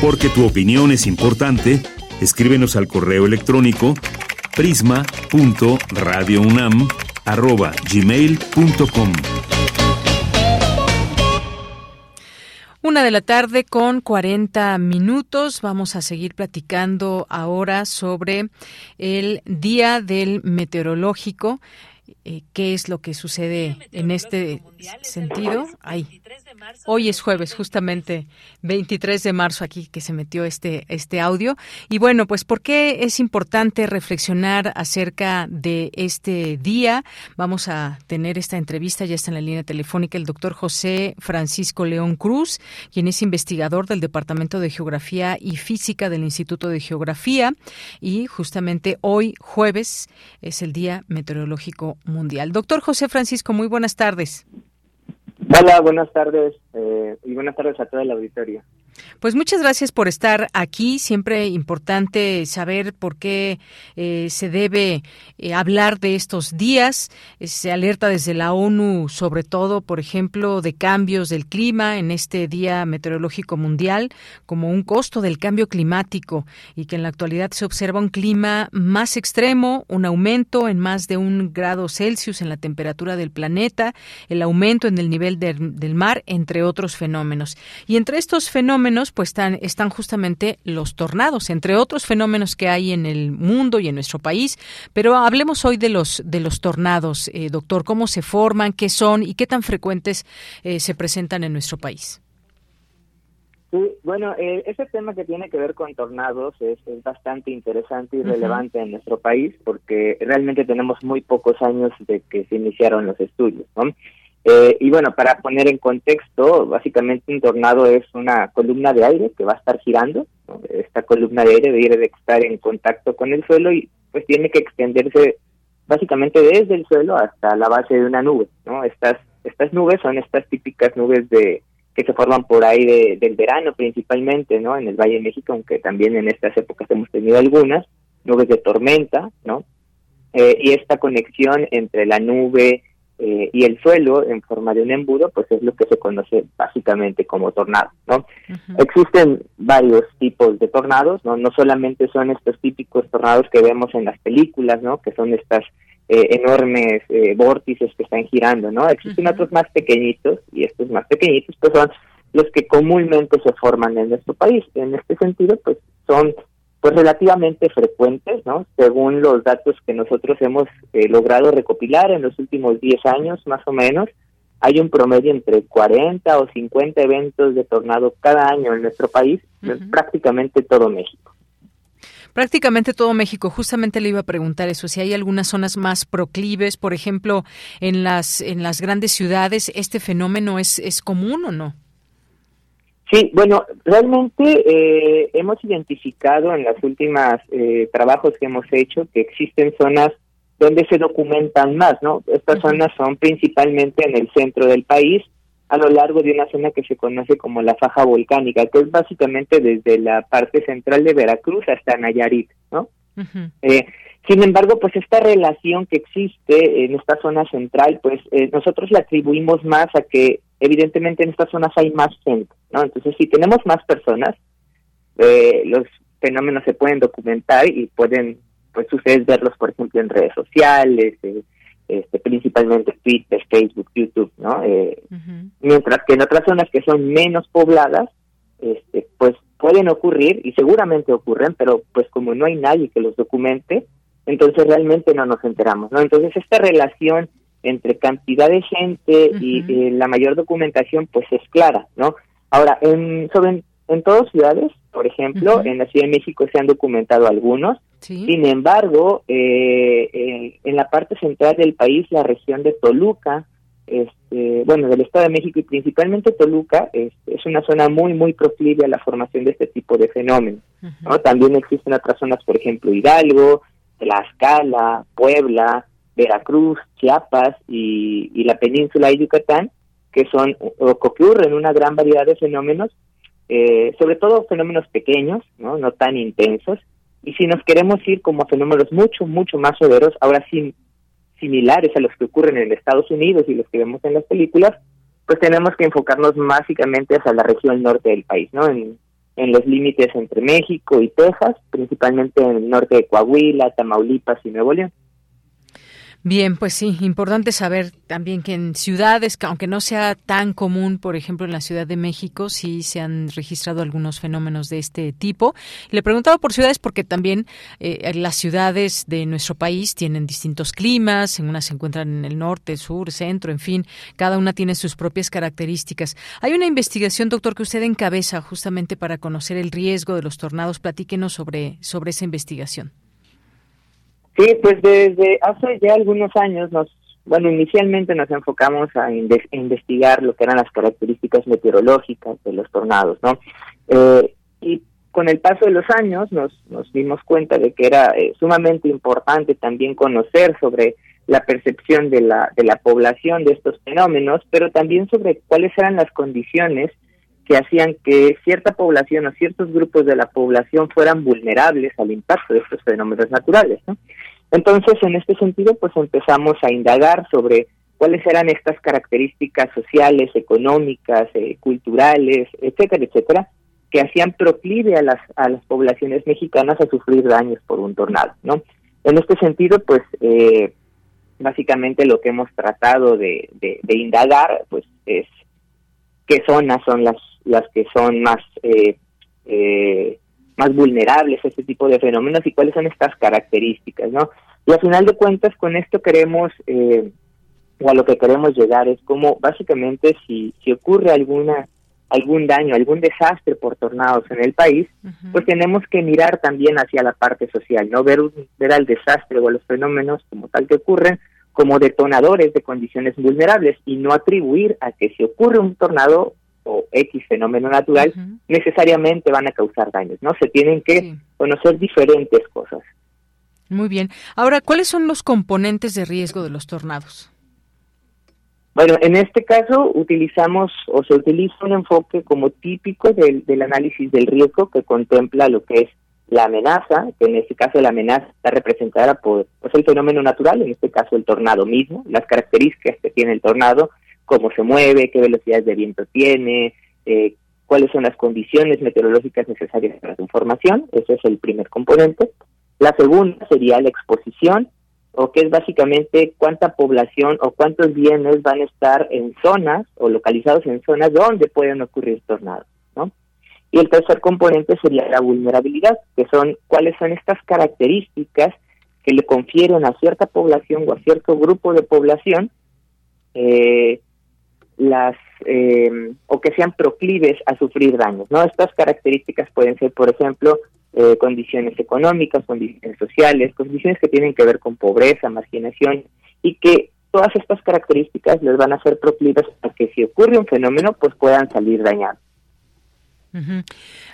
Porque tu opinión es importante, escríbenos al correo electrónico prisma.radiounam@gmail.com. Una de la tarde con 40 minutos. Vamos a seguir platicando ahora sobre el Día del Meteorológico. Eh, qué es lo que sucede en este sentido. Ay, hoy es jueves, justamente 23 de marzo aquí que se metió este este audio. Y bueno, pues ¿por qué es importante reflexionar acerca de este día? Vamos a tener esta entrevista, ya está en la línea telefónica el doctor José Francisco León Cruz, quien es investigador del Departamento de Geografía y Física del Instituto de Geografía. Y justamente hoy, jueves, es el Día Meteorológico Mundial. Doctor José Francisco, muy buenas tardes. Hola, buenas tardes eh, y buenas tardes a toda la auditoría. Pues muchas gracias por estar aquí. Siempre importante saber por qué eh, se debe eh, hablar de estos días. Se alerta desde la ONU, sobre todo, por ejemplo, de cambios del clima en este Día Meteorológico Mundial, como un costo del cambio climático y que en la actualidad se observa un clima más extremo, un aumento en más de un grado Celsius en la temperatura del planeta, el aumento en el nivel del mar, entre otros fenómenos. Y entre estos fenómenos, pues están, están justamente los tornados, entre otros fenómenos que hay en el mundo y en nuestro país. Pero hablemos hoy de los, de los tornados, eh, doctor, cómo se forman, qué son y qué tan frecuentes eh, se presentan en nuestro país. Sí, bueno, eh, ese tema que tiene que ver con tornados es, bastante interesante y relevante en nuestro país porque realmente tenemos muy pocos años de que se iniciaron los estudios. ¿no? Eh, y bueno, para poner en contexto, básicamente un tornado es una columna de aire que va a estar girando. Esta columna de aire debe estar en contacto con el suelo y pues tiene que extenderse básicamente desde el suelo hasta la base de una nube. ¿no? Estas, estas nubes son estas típicas nubes de que se forman por ahí del verano principalmente, ¿no? En el Valle de México, aunque también en estas épocas hemos tenido algunas. nubes de tormenta, ¿no? Eh, y esta conexión entre la nube eh, y el suelo en forma de un embudo, pues es lo que se conoce básicamente como tornado, ¿no? Existen varios tipos de tornados, ¿no? No solamente son estos típicos tornados que vemos en las películas, ¿no? Que son estas eh, enormes eh, vórtices que están girando, ¿no? Existen otros más pequeñitos y estos más pequeñitos pues son los que comúnmente se forman en nuestro país. En este sentido, pues son pues relativamente frecuentes, ¿no? Según los datos que nosotros hemos eh, logrado recopilar en los últimos 10 años, más o menos, hay un promedio entre 40 o 50 eventos de tornado cada año en nuestro país, en prácticamente todo México. Prácticamente todo México. Justamente le iba a preguntar eso, si hay algunas zonas más proclives, por ejemplo, en las en las grandes ciudades, este fenómeno es es común o no? Sí, bueno, realmente eh, hemos identificado en las últimas eh, trabajos que hemos hecho que existen zonas donde se documentan más, ¿no? Estas zonas son principalmente en el centro del país, a lo largo de una zona que se conoce como la faja volcánica, que es básicamente desde la parte central de Veracruz hasta Nayarit, ¿no? eh, sin embargo, pues esta relación que existe en esta zona central, pues eh, nosotros la atribuimos más a que evidentemente en estas zonas hay más gente, ¿no? Entonces, si tenemos más personas, eh, los fenómenos se pueden documentar y pueden, pues ustedes verlos, por ejemplo, en redes sociales, eh, este, principalmente Twitter, Facebook, YouTube, ¿no? Eh, mientras que en otras zonas que son menos pobladas, este, pues pueden ocurrir y seguramente ocurren, pero pues como no hay nadie que los documente, entonces realmente no nos enteramos, ¿no? Entonces esta relación entre cantidad de gente y eh, la mayor documentación pues es clara, ¿no? Ahora, en, sobre, en todas ciudades, por ejemplo, en la Ciudad de México se han documentado algunos, sin embargo, eh, en la parte central del país, la región de Toluca, este, bueno, del Estado de México y principalmente Toluca, es, es, una zona muy, muy proclive a la formación de este tipo de fenómenos. ¿no? También existen otras zonas, por ejemplo, Hidalgo, Tlaxcala, Puebla, Veracruz, Chiapas y, la península de Yucatán, que son o que ocurren una gran variedad de fenómenos, eh, sobre todo fenómenos pequeños, ¿no? no tan intensos, y si nos queremos ir como a fenómenos mucho, mucho más severos, ahora sí similares a los que ocurren en Estados Unidos y los que vemos en las películas, pues tenemos que enfocarnos básicamente hacia la región norte del país, ¿no? En, en los límites entre México y Texas, principalmente en el norte de Coahuila, Tamaulipas y Nuevo León. Bien, pues sí, importante saber también que en ciudades, aunque no sea tan común, por ejemplo en la Ciudad de México, sí se han registrado algunos fenómenos de este tipo. Le preguntaba por ciudades porque también eh, las ciudades de nuestro país tienen distintos climas, en unas se encuentran en el norte, sur, centro, en fin, cada una tiene sus propias características. Hay una investigación, doctor, que usted encabeza justamente para conocer el riesgo de los tornados. Platíquenos sobre, sobre esa investigación. Sí, pues desde hace ya algunos años nos, bueno, inicialmente nos enfocamos a investigar lo que eran las características meteorológicas de los tornados, ¿no? Eh, y con el paso de los años nos, nos dimos cuenta de que era eh, sumamente importante también conocer sobre la percepción de la, de la población de estos fenómenos, pero también sobre cuáles eran las condiciones que hacían que cierta población o ciertos grupos de la población fueran vulnerables al impacto de estos fenómenos naturales. ¿no? Entonces, en este sentido, pues empezamos a indagar sobre cuáles eran estas características sociales, económicas, eh, culturales, etcétera, etcétera, que hacían proclive a las, a las poblaciones mexicanas a sufrir daños por un tornado, ¿no? En este sentido, pues, eh, básicamente lo que hemos tratado de, de, indagar, pues, es qué zonas son las, las que son más eh, eh, más vulnerables a este tipo de fenómenos y cuáles son estas características, ¿no? Y al final de cuentas con esto queremos, eh, o a lo que queremos llegar es como básicamente si, si ocurre alguna algún daño, algún desastre por tornados en el país, pues tenemos que mirar también hacia la parte social, no ver, ver al desastre o a los fenómenos como tal que ocurren como detonadores de condiciones vulnerables y no atribuir a que si ocurre un tornado o X fenómeno natural, necesariamente van a causar daños, ¿no? Se tienen que conocer diferentes cosas. Muy bien. Ahora, ¿cuáles son los componentes de riesgo de los tornados? Bueno, en este caso utilizamos o se utiliza un enfoque como típico del, del análisis del riesgo que contempla lo que es la amenaza, que en este caso la amenaza está representada por pues, el fenómeno natural, en este caso el tornado mismo, las características que tiene el tornado, cómo se mueve, qué velocidades de viento tiene, eh, cuáles son las condiciones meteorológicas necesarias para su formación, ese es el primer componente. La segunda sería la exposición, o que es básicamente cuánta población o cuántos bienes van a estar en zonas o localizados en zonas donde pueden ocurrir tornados, ¿no? Y el tercer componente sería la vulnerabilidad, que son cuáles son estas características que le confieren a cierta población o a cierto grupo de población eh, las eh, o que sean proclives a sufrir daños, ¿no? Estas características pueden ser, por ejemplo, eh, condiciones económicas, condiciones sociales, condiciones que tienen que ver con pobreza, marginación, y que todas estas características les van a ser proclives a que si ocurre un fenómeno, pues puedan salir dañados.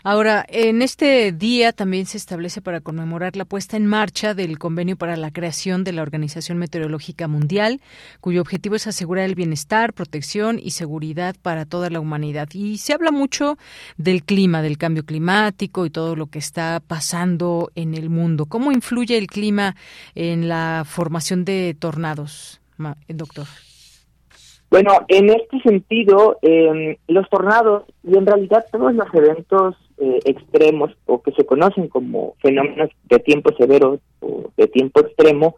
Ahora, en este día también se establece para conmemorar la puesta en marcha del convenio para la creación de la Organización Meteorológica Mundial, cuyo objetivo es asegurar el bienestar, protección y seguridad para toda la humanidad. Y se habla mucho del clima, del cambio climático y todo lo que está pasando en el mundo. ¿Cómo influye el clima en la formación de tornados, doctor? Bueno, en este sentido, eh, los tornados y en realidad todos los eventos eh, extremos o que se conocen como fenómenos de tiempo severo o de tiempo extremo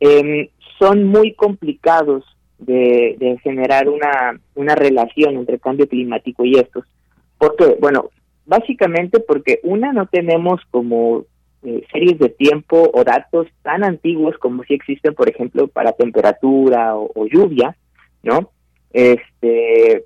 eh, son muy complicados de, generar una, una relación entre cambio climático y estos. ¿Por qué? Bueno, básicamente porque una no tenemos como eh, series de tiempo o datos tan antiguos como si existen, por ejemplo, para temperatura o lluvia, ¿no? Este,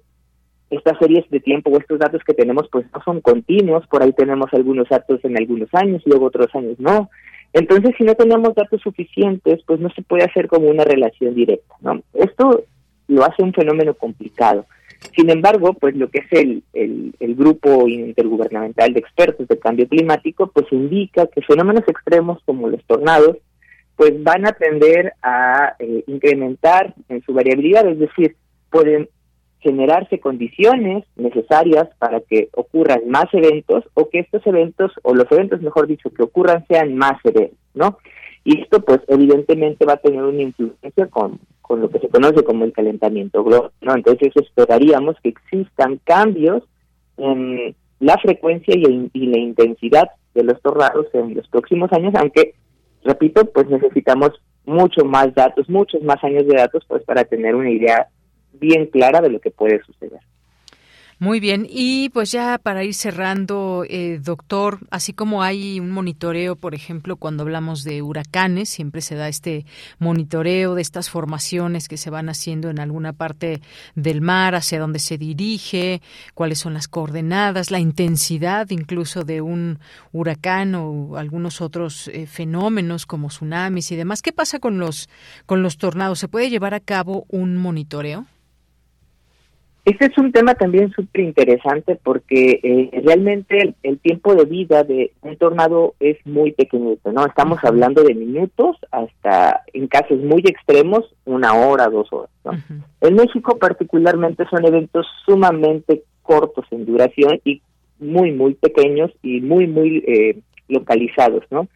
estas series de tiempo o estos datos que tenemos pues no son continuos, por ahí tenemos algunos datos en algunos años, y luego otros años no. Entonces, si no tenemos datos suficientes, pues no se puede hacer como una relación directa, ¿no? Esto lo hace un fenómeno complicado. Sin embargo, pues lo que es el, el, el, grupo intergubernamental de expertos de cambio climático, pues indica que fenómenos extremos como los tornados, pues van a tender a eh, incrementar en su variabilidad, es decir, pueden generarse condiciones necesarias para que ocurran más eventos o que estos eventos, o los eventos, mejor dicho, que ocurran sean más severos, ¿no? Y esto, pues, evidentemente va a tener una influencia con, con lo que se conoce como el calentamiento global, ¿no? Entonces esperaríamos que existan cambios en la frecuencia y, la intensidad de los tornados en los próximos años, aunque, repito, pues necesitamos mucho más datos, muchos más años de datos, pues, para tener una idea bien clara de lo que puede suceder. Muy bien, y pues ya para ir cerrando, eh, doctor, así como hay un monitoreo, por ejemplo, cuando hablamos de huracanes, siempre se da este monitoreo de estas formaciones que se van haciendo en alguna parte del mar, hacia dónde se dirige, cuáles son las coordenadas, la intensidad incluso de un huracán o algunos otros eh, fenómenos como tsunamis y demás. ¿Qué pasa con los con los tornados? ¿Se puede llevar a cabo un monitoreo? Este es un tema también súper interesante porque eh, realmente el, tiempo de vida de un tornado es muy pequeñito, ¿no? Estamos hablando de minutos hasta, en casos muy extremos, una hora, dos horas, ¿no? En México particularmente son eventos sumamente cortos en duración y muy, muy pequeños y muy, muy eh, localizados, ¿no?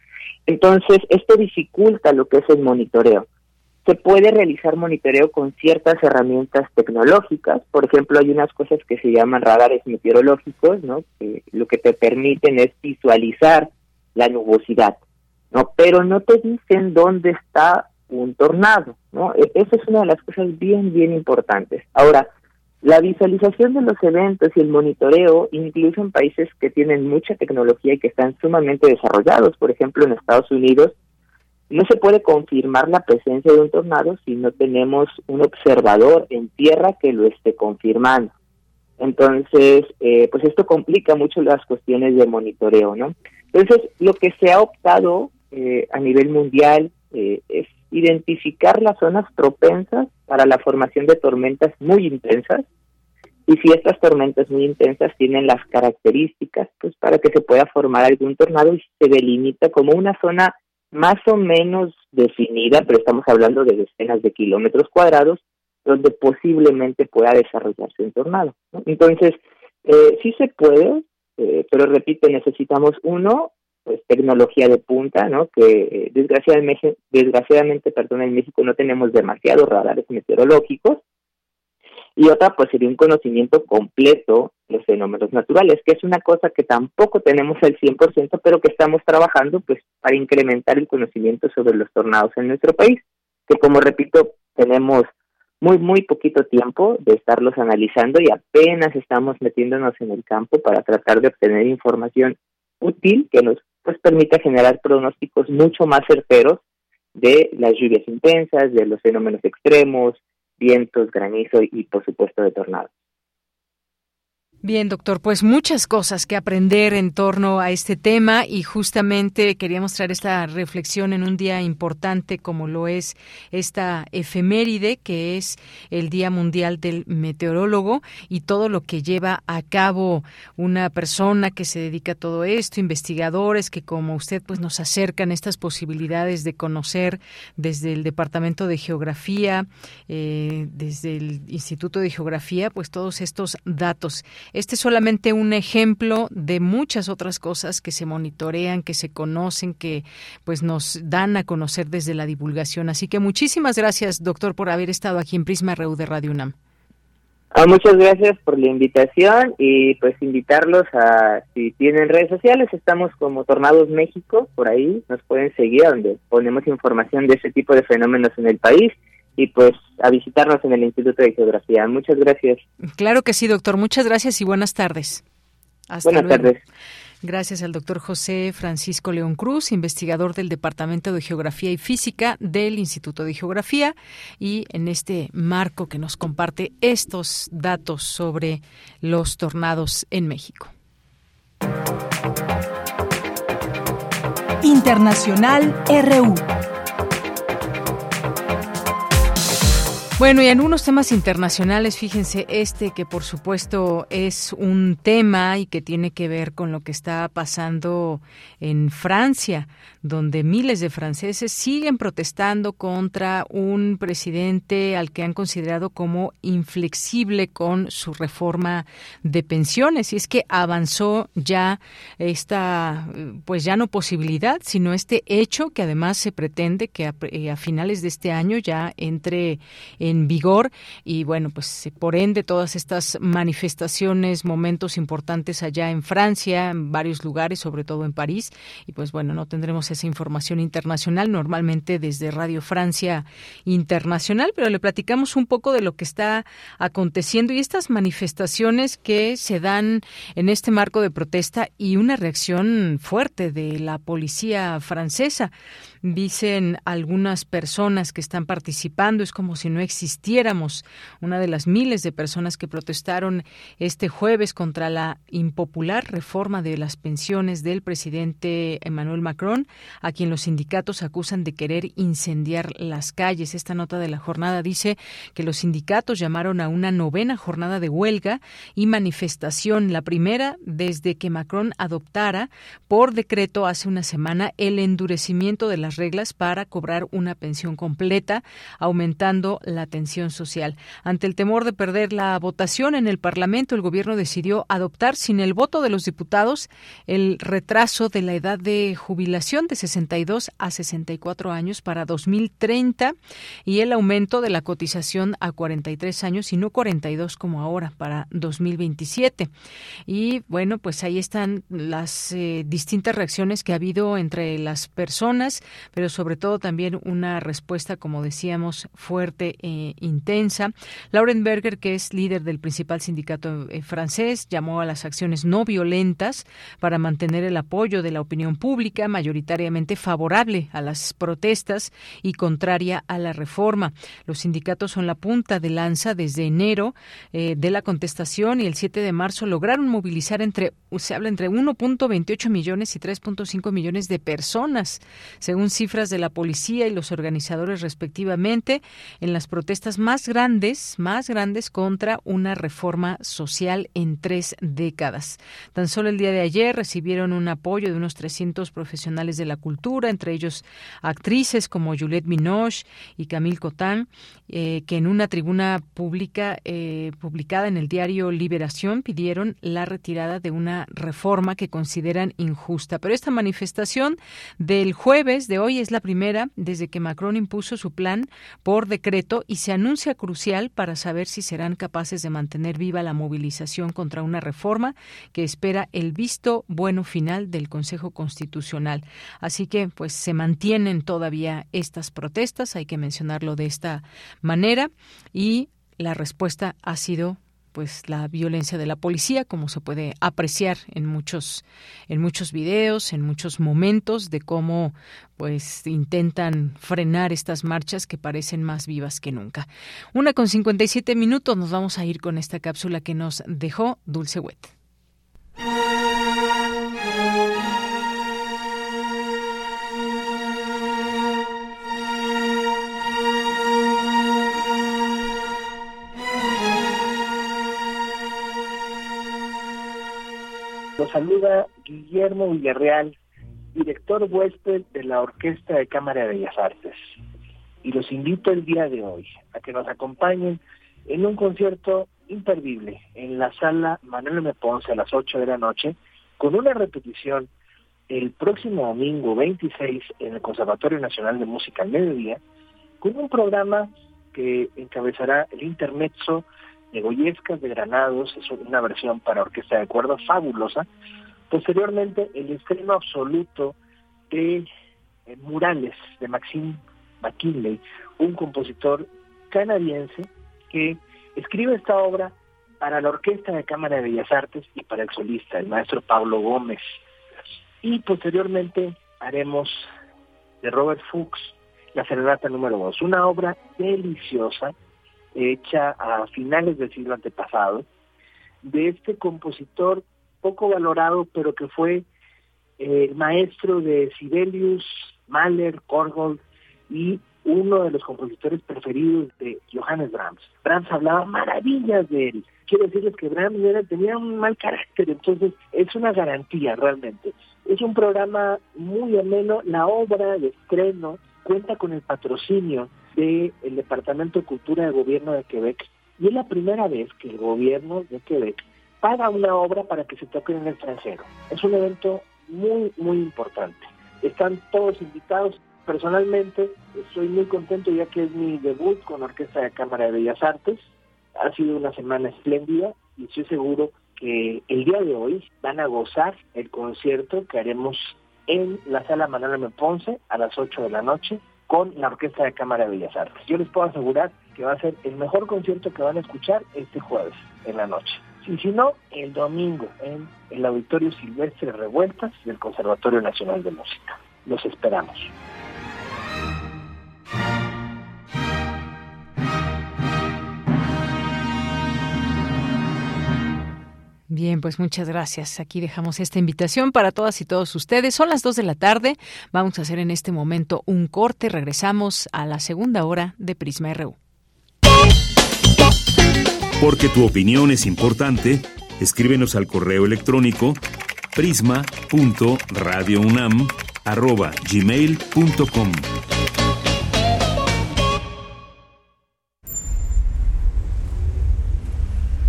Entonces, esto dificulta lo que es el monitoreo se puede realizar monitoreo con ciertas herramientas tecnológicas. Por ejemplo, hay unas cosas que se llaman radares meteorológicos, ¿no? Que lo que te permiten es visualizar la nubosidad, ¿no? Pero no te dicen dónde está un tornado, ¿no? E, esa es una de las cosas bien, bien importantes. Ahora, la visualización de los eventos y el monitoreo, incluso en países que tienen mucha tecnología y que están sumamente desarrollados, por ejemplo en Estados Unidos, no se puede confirmar la presencia de un tornado si no tenemos un observador en tierra que lo esté confirmando. Entonces, eh, pues esto complica mucho las cuestiones de monitoreo, ¿no? Entonces, lo que se ha optado eh, a nivel mundial eh, es identificar las zonas propensas para la formación de tormentas muy intensas y si estas tormentas muy intensas tienen las características, pues para que se pueda formar algún tornado y se delimita como una zona más o menos definida, pero estamos hablando de decenas de kilómetros cuadrados, donde posiblemente pueda desarrollarse un tornado. Entonces, eh, sí se puede, eh, pero repito, necesitamos uno, pues tecnología de punta, ¿no? Que eh, desgraciadamente, desgraciadamente, perdón, en México no tenemos demasiados radares meteorológicos. Y otra, pues sería un conocimiento completo de los fenómenos naturales, que es una cosa que tampoco tenemos al 100%, pero que estamos trabajando, pues, para incrementar el conocimiento sobre los tornados en nuestro país, que como repito, tenemos muy, muy poquito tiempo de estarlos analizando y apenas estamos metiéndonos en el campo para tratar de obtener información útil que nos pues, permita generar pronósticos mucho más certeros de las lluvias intensas, de los fenómenos extremos, vientos, granizo y por supuesto de tornados. Bien, doctor, pues muchas cosas que aprender en torno a este tema y justamente queríamos traer esta reflexión en un día importante como lo es esta efeméride que es el Día Mundial del Meteorólogo y todo lo que lleva a cabo una persona que se dedica a todo esto, investigadores que como usted pues nos acercan estas posibilidades de conocer desde el Departamento de Geografía, eh, desde el Instituto de Geografía, pues todos estos datos. Este es solamente un ejemplo de muchas otras cosas que se monitorean, que se conocen, que pues nos dan a conocer desde la divulgación. Así que muchísimas gracias, doctor, por haber estado aquí en Prisma RU de Radio UNAM. Ah, muchas gracias por la invitación y pues invitarlos a, si tienen redes sociales, estamos como Tornados México, por ahí nos pueden seguir, donde ponemos información de ese tipo de fenómenos en el país y pues a visitarnos en el Instituto de Geografía. Muchas gracias. Claro que sí, doctor. Muchas gracias y buenas tardes. Hasta buenas tardes. Gracias al doctor José Francisco León Cruz, investigador del Departamento de Geografía y Física del Instituto de Geografía, y en este marco que nos comparte estos datos sobre los tornados en México. Internacional RU. Bueno, y en unos temas internacionales, fíjense, este que por supuesto es un tema y que tiene que ver con lo que está pasando en Francia, donde miles de franceses siguen protestando contra un presidente al que han considerado como inflexible con su reforma de pensiones. Y es que avanzó ya esta, pues ya no posibilidad, sino este hecho que además se pretende que a, eh, finales de este año ya entre en vigor y bueno, pues por ende todas estas manifestaciones, momentos importantes allá en Francia, en varios lugares, sobre todo en París y pues bueno, no tendremos información internacional normalmente desde Radio Francia Internacional, pero le platicamos un poco de lo que está aconteciendo y estas manifestaciones que se dan en este marco de protesta y una reacción fuerte de la policía francesa. Dicen algunas personas que están participando, es como si no existiéramos. Una de las miles de personas que protestaron este jueves contra la impopular reforma de las pensiones del presidente Emmanuel Macron, a quien los sindicatos acusan de querer incendiar las calles. Esta nota de la jornada dice que los sindicatos llamaron a una novena jornada de huelga y manifestación, la primera desde que Macron adoptara por decreto hace una semana el endurecimiento de la reglas para cobrar una pensión completa, aumentando la tensión social. Ante el temor de perder la votación en el Parlamento, el gobierno decidió adoptar sin el voto de los diputados el retraso de la edad de jubilación de 62 a 64 años para 2030 y el aumento de la cotización a 43 años y no 42 como ahora para 2027. Y bueno, pues ahí están las eh, distintas reacciones que ha habido entre las personas pero sobre todo también una respuesta, como decíamos, fuerte e intensa. Lauren Berger, que es líder del principal sindicato eh, francés, llamó a las acciones no violentas para mantener el apoyo de la opinión pública, mayoritariamente favorable a las protestas y contraria a la reforma. Los sindicatos son la punta de lanza desde enero eh, de la contestación y el 7 de marzo lograron movilizar entre, se habla entre 1.28 millones y 3.5 millones de personas, según cifras de la policía y los organizadores respectivamente, en las protestas más grandes, más grandes contra una reforma social en tres décadas. Tan solo el día de ayer recibieron un apoyo de unos 300 profesionales de la cultura, entre ellos actrices como Juliette Binoche y Camille Cotán, eh, que en una tribuna pública eh, publicada en el diario Liberación pidieron la retirada de una reforma que consideran injusta. Pero esta manifestación del jueves de hoy es la primera desde que Macron impuso su plan por decreto y se anuncia crucial para saber si serán capaces de mantener viva la movilización contra una reforma que espera el visto bueno final del Consejo Constitucional. Así que, pues, se mantienen todavía estas protestas, hay que mencionarlo de esta manera, y la respuesta ha sido pues la violencia de la policía, como se puede apreciar en muchos en muchos videos, en muchos momentos de cómo pues intentan frenar estas marchas que parecen más vivas que nunca. Una con 57 minutos nos vamos a ir con esta cápsula que nos dejó Dulce Wet. Los saluda Guillermo Villarreal, director huésped de la Orquesta de Cámara de Bellas Artes. Y los invito el día de hoy a que nos acompañen en un concierto imperdible en la sala Manuel M. Ponce a las 8 de la noche, con una repetición el próximo domingo 26 en el Conservatorio Nacional de Música al mediodía, con un programa que encabezará el Intermezzo de Goyescas de Granados, es una versión para orquesta de cuerdas fabulosa. Posteriormente, el estreno absoluto de eh, Murales de Maxime McKinley, un compositor canadiense que escribe esta obra para la Orquesta de Cámara de Bellas Artes y para el solista, el maestro Pablo Gómez. Y posteriormente haremos de Robert Fuchs la serenata número 2, una obra deliciosa hecha a finales del siglo antepasado, de este compositor poco valorado, pero que fue eh, maestro de Sibelius, Mahler, Korgold y uno de los compositores preferidos de Johannes Brahms. Brahms hablaba maravillas de él. Quiero decirles que Brahms tenía un mal carácter, entonces es una garantía realmente. Es un programa muy ameno. La obra de estreno cuenta con el patrocinio del Departamento de Cultura del Gobierno de Quebec y es la primera vez que el gobierno de Quebec paga una obra para que se toque en el extranjero. Es un evento muy, muy importante. Están todos invitados. Personalmente estoy muy contento ya que es mi debut con Orquesta de Cámara de Bellas Artes. Ha sido una semana espléndida y estoy seguro que el día de hoy van a gozar el concierto que haremos en la sala Manuel M. Ponce a las 8 de la noche con la Orquesta de Cámara de Bellas Artes. Yo les puedo asegurar que va a ser el mejor concierto que van a escuchar este jueves en la noche. Y si no, el domingo en el Auditorio Silvestre Revueltas del Conservatorio Nacional de Música. Los esperamos. Bien, pues muchas gracias. Aquí dejamos esta invitación para todas y todos ustedes. Son las dos de la tarde. Vamos a hacer en este momento un corte. Regresamos a la segunda hora de Prisma RU. Porque tu opinión es importante, escríbenos al correo electrónico prisma.radiounam@gmail.com.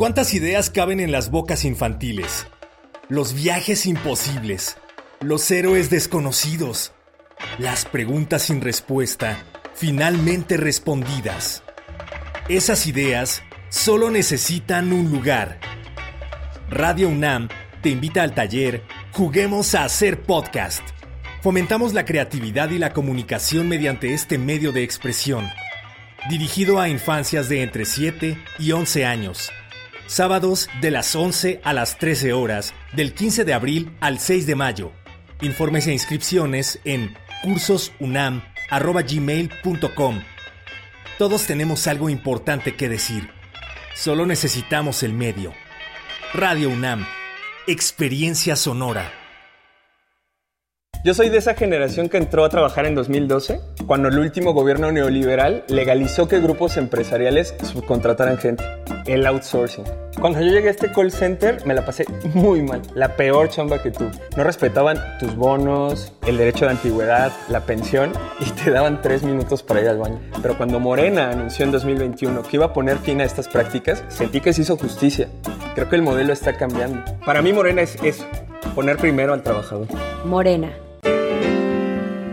¿Cuántas ideas caben en las bocas infantiles? Los viajes imposibles, los héroes desconocidos, las preguntas sin respuesta, finalmente respondidas. Esas ideas solo necesitan un lugar. Radio UNAM te invita al taller Juguemos a hacer podcast. Fomentamos la creatividad y la comunicación mediante este medio de expresión, dirigido a infancias de entre 7 y 11 años. Sábados de las 11 a las 13 horas, del 15 de abril al 6 de mayo. Informes e inscripciones en cursosunam.gmail.com. Todos tenemos algo importante que decir. Solo necesitamos el medio. Radio UNAM. Experiencia sonora. Yo soy de esa generación que entró a trabajar en 2012, cuando el último gobierno neoliberal legalizó que grupos empresariales subcontrataran gente. El outsourcing. Cuando yo llegué a este call center me la pasé muy mal, la peor chamba que tuve. No respetaban tus bonos, el derecho de antigüedad, la pensión y te daban tres minutos para ir al baño. Pero cuando Morena anunció en 2021 que iba a poner fin a estas prácticas, sentí que se hizo justicia. Creo que el modelo está cambiando. Para mí Morena es eso, poner primero al trabajador. Morena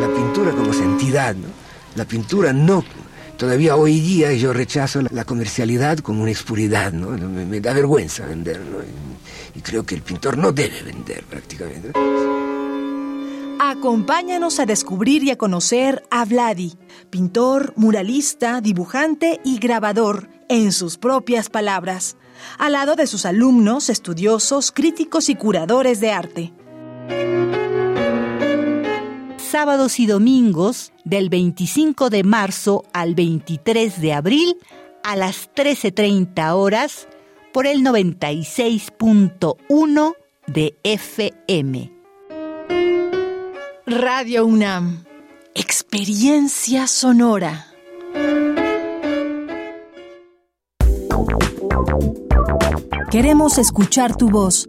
la pintura como entidad, ¿no? La pintura no. Todavía hoy día yo rechazo la comercialidad como una expuridad, ¿no? Me, da vergüenza vender, Y, creo que el pintor no debe vender prácticamente. Acompáñanos a descubrir y a conocer a Vladi, pintor, muralista, dibujante y grabador, en sus propias palabras, al lado de sus alumnos, estudiosos, críticos y curadores de arte sábados y domingos del 25 de marzo al 23 de abril a las 13.30 horas por el 96.1 de FM. Radio UNAM. Experiencia sonora. Queremos escuchar tu voz.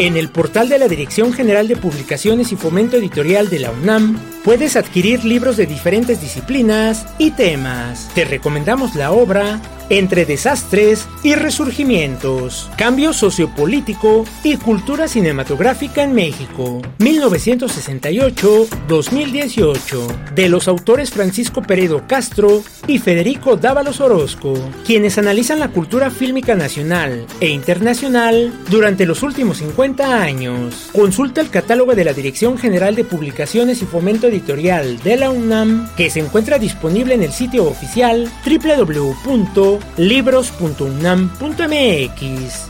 En el portal de la Dirección General de Publicaciones y Fomento Editorial de la UNAM puedes adquirir libros de diferentes disciplinas y temas. Te recomendamos la obra entre desastres y resurgimientos, cambio sociopolítico y cultura cinematográfica en México, 1968-2018, de los autores Francisco Peredo Castro y Federico Dávalos Orozco, quienes analizan la cultura fílmica nacional e internacional durante los últimos 50 años. Consulta el catálogo de la Dirección General de Publicaciones y Fomento Editorial de la UNAM, que se encuentra disponible en el sitio oficial www libros.unam.mx.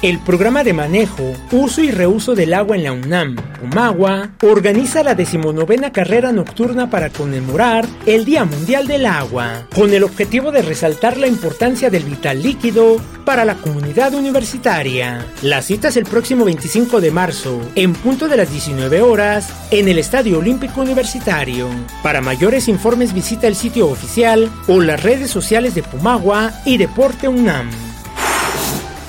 El programa de manejo, uso y reuso del agua en la UNAM, UMAGUA, organiza la decimonovena carrera nocturna para conmemorar el Día Mundial del Agua, con el objetivo de resaltar la importancia del vital líquido para la comunidad universitaria. La cita es el próximo 25 de marzo, en punto de las 19 horas, en el Estadio Olímpico Universitario. Para mayores informes visita el sitio oficial o las redes sociales de Pumagua y Deporte UNAM.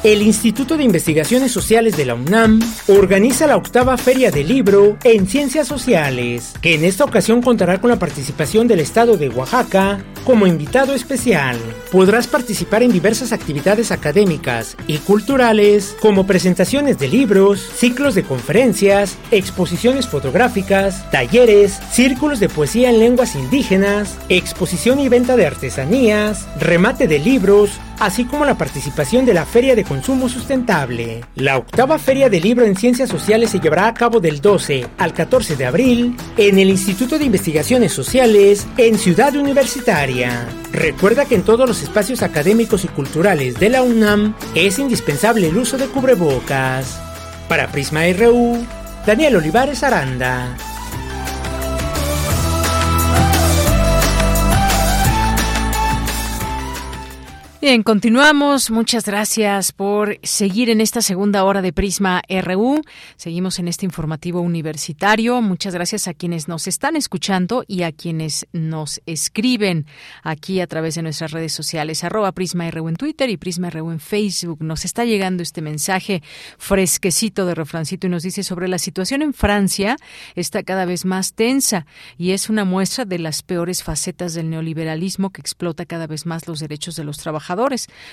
El Instituto de Investigaciones Sociales de la UNAM organiza la octava Feria del Libro en Ciencias Sociales, que en esta ocasión contará con la participación del Estado de Oaxaca como invitado especial. Podrás participar en diversas actividades académicas y culturales, como presentaciones de libros, ciclos de conferencias, exposiciones fotográficas, talleres, círculos de poesía en lenguas indígenas, exposición y venta de artesanías, remate de libros, así como la participación de la Feria de Consumo Sustentable. La octava Feria del Libro en Ciencias Sociales se llevará a cabo del 12 al 14 de abril en el Instituto de Investigaciones Sociales en Ciudad Universitaria. Recuerda que en todos los espacios académicos y culturales de la UNAM es indispensable el uso de cubrebocas. Para Prisma RU, Daniel Olivares Aranda. Bien, continuamos. Muchas gracias por seguir en esta segunda hora de Prisma RU. Seguimos en este informativo universitario. Muchas gracias a quienes nos están escuchando y a quienes nos escriben aquí a través de nuestras redes sociales, arroba Prisma RU en Twitter y Prisma RU en Facebook. Nos está llegando este mensaje fresquecito de refrancito y nos dice sobre la situación en Francia está cada vez más tensa y es una muestra de las peores facetas del neoliberalismo que explota cada vez más los derechos de los trabajadores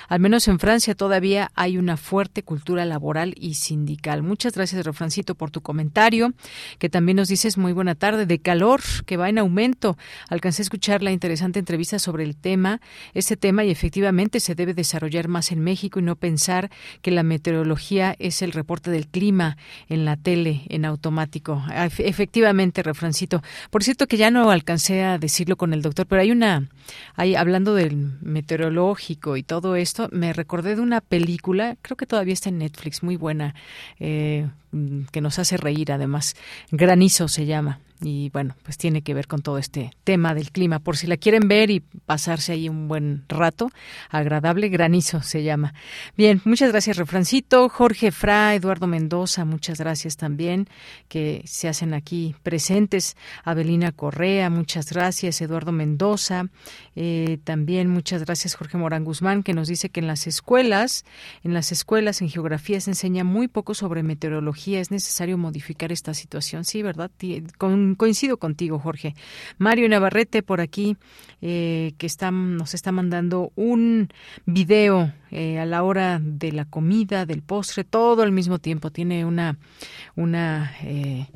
al menos en Francia todavía hay una fuerte cultura laboral y sindical. Muchas gracias, Refrancito, por tu comentario, que también nos dices muy buena tarde, de calor que va en aumento. Alcancé a escuchar la interesante entrevista sobre el tema, este tema, y efectivamente se debe desarrollar más en México y no pensar que la meteorología es el reporte del clima en la tele en automático. Efectivamente, Refrancito. Por cierto que ya no alcancé a decirlo con el doctor, pero hay una, hay, hablando del meteorológico, y todo esto, me recordé de una película, creo que todavía está en Netflix, muy buena, eh, que nos hace reír además. Granizo se llama y bueno, pues tiene que ver con todo este tema del clima. Por si la quieren ver y pasarse ahí un buen rato, agradable, granizo se llama. Bien, muchas gracias, Refrancito. Jorge Fra, Eduardo Mendoza, muchas gracias también que se hacen aquí presentes. Abelina Correa, muchas gracias. Eduardo Mendoza, eh, también muchas gracias, Jorge Morán Guzmán, que nos dice que en las escuelas, en las escuelas en geografía se enseña muy poco sobre meteorología. Es necesario modificar esta situación, sí, ¿verdad? Con coincido contigo, Jorge. Mario Navarrete por aquí, eh, que está, nos está mandando un video eh, a la hora de la comida, del postre, todo al mismo tiempo. Tiene una, una, eh,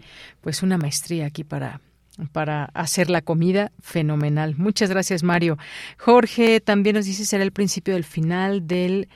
pues una maestría aquí para para hacer la comida fenomenal. Muchas gracias, Mario. Jorge también nos dice será el principio del final del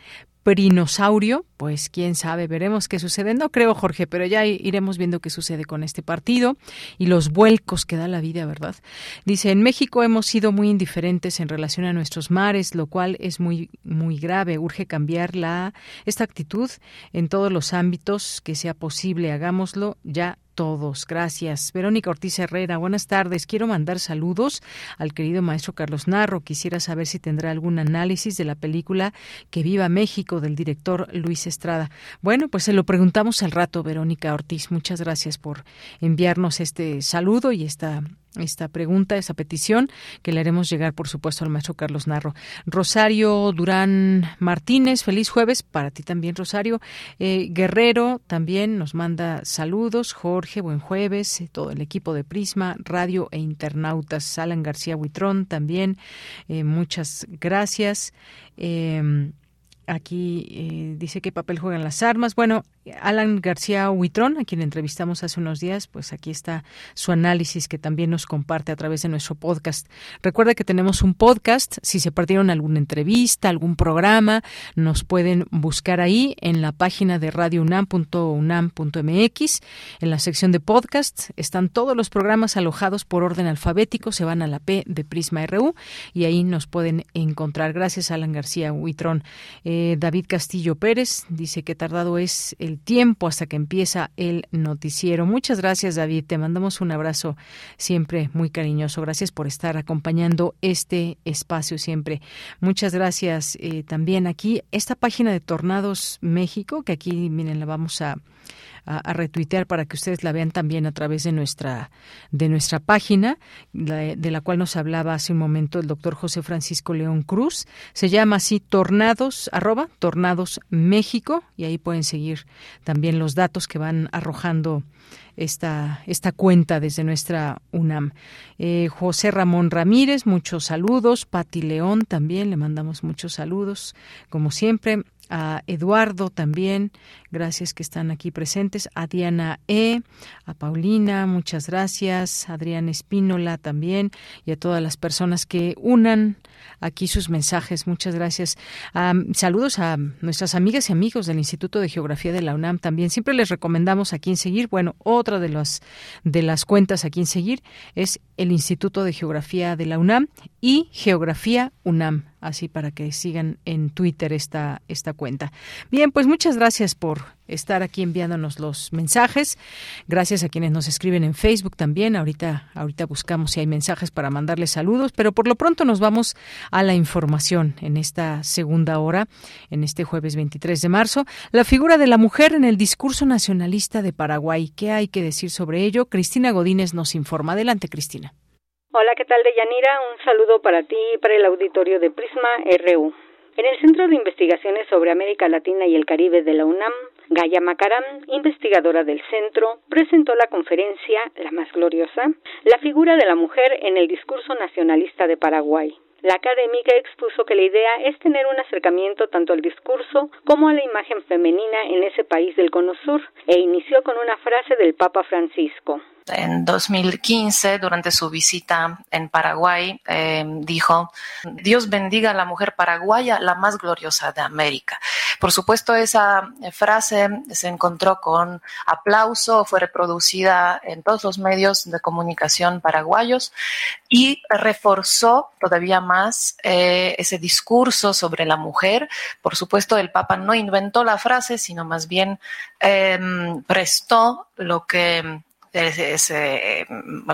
perinosaurio, pues quién sabe, veremos qué sucede. No creo, Jorge, pero ya iremos viendo qué sucede con este partido y los vuelcos que da la vida, ¿verdad? Dice, en México hemos sido muy indiferentes en relación a nuestros mares, lo cual es muy muy grave. Urge cambiar la esta actitud en todos los ámbitos que sea posible. Hagámoslo ya todos. Gracias. Verónica Ortiz Herrera, buenas tardes. Quiero mandar saludos al querido maestro Carlos Narro. Quisiera saber si tendrá algún análisis de la película Que Viva México del director Luis Estrada. Bueno, pues se lo preguntamos al rato, Verónica Ortiz. Muchas gracias por enviarnos este saludo y esta esta pregunta, esa petición que le haremos llegar, por supuesto, al maestro Carlos Narro. Rosario Durán Martínez, feliz jueves para ti también, Rosario. Eh, Guerrero también nos manda saludos. Jorge, buen jueves. Eh, todo el equipo de Prisma, Radio e Internautas. Alan García Huitrón también. Eh, muchas gracias. Aquí eh, dice qué papel juegan las armas. Bueno, Alan García Huitrón, a quien entrevistamos hace unos días, pues aquí está su análisis que también nos comparte a través de nuestro podcast. Recuerda que tenemos un podcast. Si se perdieron alguna entrevista, algún programa, nos pueden buscar ahí en la página de radiounam.unam.mx. En la sección de podcast están todos los programas alojados por orden alfabético. Se van a la P de Prisma RU y ahí nos pueden encontrar. Gracias, Alan García Huitrón. Eh, David Castillo Pérez dice que tardado es el tiempo hasta que empieza el noticiero. Muchas gracias, David. Te mandamos un abrazo siempre muy cariñoso. Gracias por estar acompañando este espacio siempre. Muchas gracias eh, también aquí. Esta página de Tornados México, que aquí, miren, la vamos a a, retuitear para que ustedes la vean también a través de nuestra, de nuestra página, de la cual nos hablaba hace un momento el doctor José Francisco León Cruz. Se llama así Tornados, arroba Tornados México, y ahí pueden seguir también los datos que van arrojando esta, esta cuenta desde nuestra UNAM. Eh, José Ramón Ramírez, muchos saludos. Pati León también, le mandamos muchos saludos, como siempre a Eduardo también, gracias que están aquí presentes, a Diana E, a Paulina, muchas gracias, a Adrián Espínola también. Y a todas las personas que unan aquí sus mensajes, muchas gracias. saludos a nuestras amigas y amigos del Instituto de Geografía de la UNAM también. Siempre les recomendamos a quién seguir. Bueno, otra de las de las cuentas a quién seguir es el Instituto de Geografía de la UNAM y Geografía UNAM así para que sigan en Twitter esta, esta cuenta. Bien, pues muchas gracias por estar aquí enviándonos los mensajes. Gracias a quienes nos escriben en Facebook también. Ahorita, ahorita buscamos si hay mensajes para mandarles saludos, pero por lo pronto nos vamos a la información en esta segunda hora, en este jueves 23 de marzo. La figura de la mujer en el discurso nacionalista de Paraguay. ¿Qué hay que decir sobre ello? Cristina Godínez nos informa. Adelante, Cristina. Hola, ¿qué tal, Deyanira? Un saludo para ti y para el auditorio de Prisma RU. En el Centro de Investigaciones sobre América Latina y el Caribe de la UNAM, Gaya Macarán, investigadora del centro, presentó la conferencia La más gloriosa, la figura de la mujer en el discurso nacionalista de Paraguay. La académica expuso que la idea es tener un acercamiento tanto al discurso como a la imagen femenina en ese país del Cono Sur e inició con una frase del Papa Francisco en 2015, durante su visita en Paraguay, eh, dijo, Dios bendiga a la mujer paraguaya, la más gloriosa de América. Por supuesto, esa frase se encontró con aplauso, fue reproducida en todos los medios de comunicación paraguayos y reforzó todavía más eh, ese discurso sobre la mujer. Por supuesto, el Papa no inventó la frase, sino más bien em, prestó lo que ese,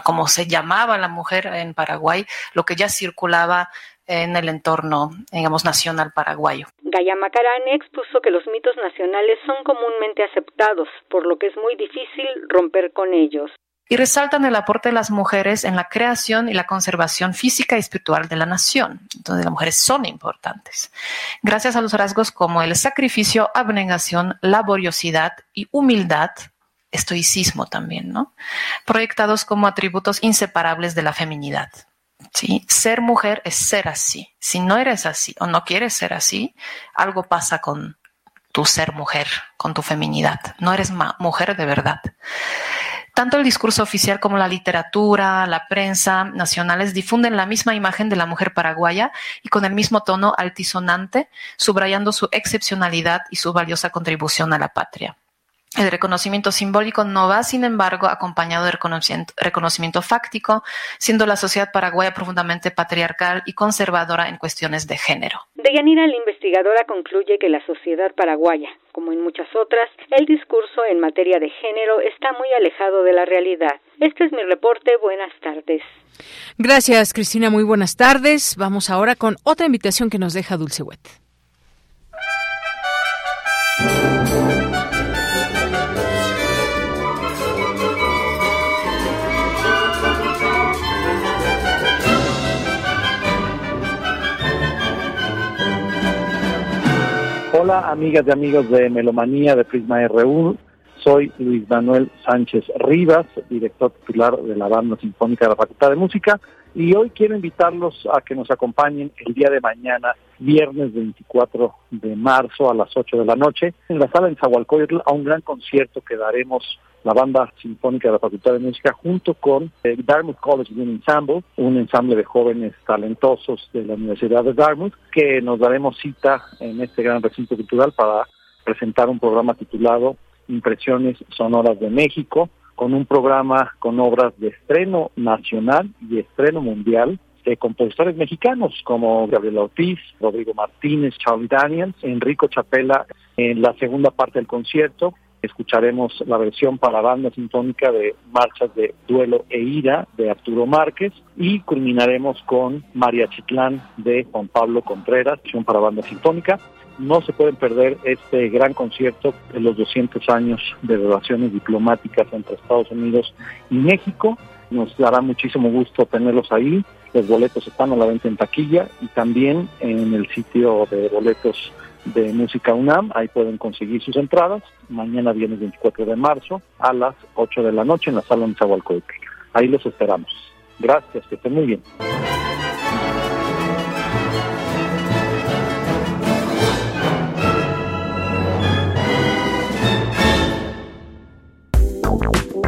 como se llamaba la mujer en Paraguay, lo que ya circulaba en el entorno, digamos, nacional paraguayo. Gaya Macarán expuso que los mitos nacionales son comúnmente aceptados, por lo que es muy difícil romper con ellos. Y resaltan el aporte de las mujeres en la creación y la conservación física y espiritual de la nación, donde las mujeres son importantes. Gracias a los rasgos como el sacrificio, abnegación, laboriosidad y humildad, estoicismo también, ¿no? Proyectados como atributos inseparables de la feminidad. ¿sí? Ser mujer es ser así. Si no eres así o no quieres ser así, algo pasa con tu ser mujer, con tu feminidad. No eres mujer de verdad. Tanto el discurso oficial como la literatura, la prensa nacionales difunden la misma imagen de la mujer paraguaya y con el mismo tono altisonante, subrayando su excepcionalidad y su valiosa contribución a la patria. El reconocimiento simbólico no va, sin embargo, acompañado de reconocimiento, fáctico, siendo la sociedad paraguaya profundamente patriarcal y conservadora en cuestiones de género. Deyanira, la investigadora, concluye que la sociedad paraguaya, como en muchas otras, el discurso en materia de género está muy alejado de la realidad. Este es mi reporte. Buenas tardes. Gracias, Cristina. Muy buenas tardes. Vamos ahora con otra invitación que nos deja Dulce Wet. Hola, amigas y amigos de Melomanía de Prisma RU. Soy Luis Manuel Sánchez Rivas, director titular de la Banda Sinfónica de la Facultad de Música, y hoy quiero invitarlos a que nos acompañen el día de mañana, viernes 24 de marzo a las 8 de la noche, en la sala en Zahualcóyotl a un gran concierto que daremos la banda sinfónica de la Facultad de Música junto con el Dartmouth College Wind Ensemble, un ensamble de jóvenes talentosos de la Universidad de Dartmouth, que nos daremos cita en este gran recinto cultural para presentar un programa titulado Impresiones Sonoras de México, con un programa con obras de estreno nacional y estreno mundial de compositores mexicanos como Gabriel Ortiz, Rodrigo Martínez, Charlie Daniels, Enrico Chapela en la segunda parte del concierto escucharemos la versión para banda sinfónica de Marchas de Duelo e Ira de Arturo Márquez y culminaremos con María Chitlán de Juan Pablo Contreras, versión para banda sinfónica. No se pueden perder este gran concierto de los 200 años de relaciones diplomáticas entre Estados Unidos y México. Nos dará muchísimo gusto tenerlos ahí. Los boletos están a la venta en taquilla y también en el sitio de boletos de Música UNAM, ahí pueden conseguir sus entradas, mañana viernes 24 de marzo a las 8 de la noche en la sala de Zahualcóyotl. Ahí los esperamos. Gracias, que estén muy bien.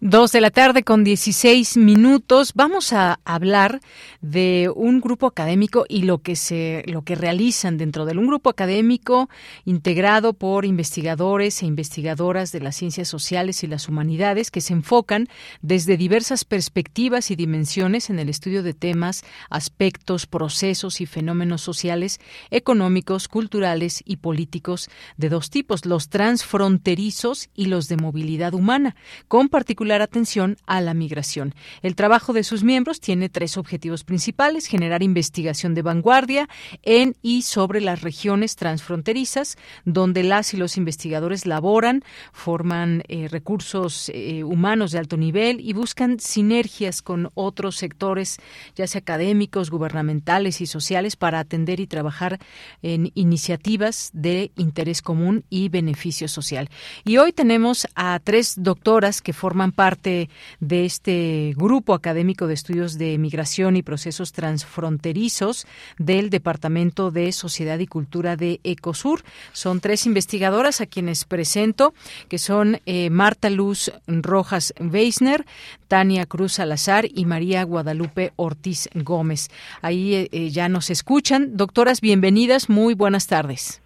Dos de la tarde con 16 minutos. Vamos a hablar de un grupo académico y lo que se, lo que realizan dentro de un grupo académico integrado por investigadores e investigadoras de las ciencias sociales y las humanidades que se enfocan desde diversas perspectivas y dimensiones en el estudio de temas, aspectos, procesos y fenómenos sociales, económicos, culturales y políticos de dos tipos, los transfronterizos y los de movilidad humana, con particular atención a la migración. El trabajo de sus miembros tiene tres objetivos principales, generar investigación de vanguardia en y sobre las regiones transfronterizas, donde las y los investigadores laboran, forman eh, recursos eh, humanos de alto nivel y buscan sinergias con otros sectores, ya sea académicos, gubernamentales y sociales, para atender y trabajar en iniciativas de interés común y beneficio social. Y hoy tenemos a tres doctoras que forman parte de este grupo académico de estudios de migración y procesos transfronterizos del Departamento de Sociedad y Cultura de Ecosur. Son tres investigadoras a quienes presento, que son eh, Marta Luz Rojas Weisner, Tania Cruz Salazar y María Guadalupe Ortiz Gómez. Ahí eh, eh, ya nos escuchan. Doctoras, bienvenidas. Muy buenas tardes.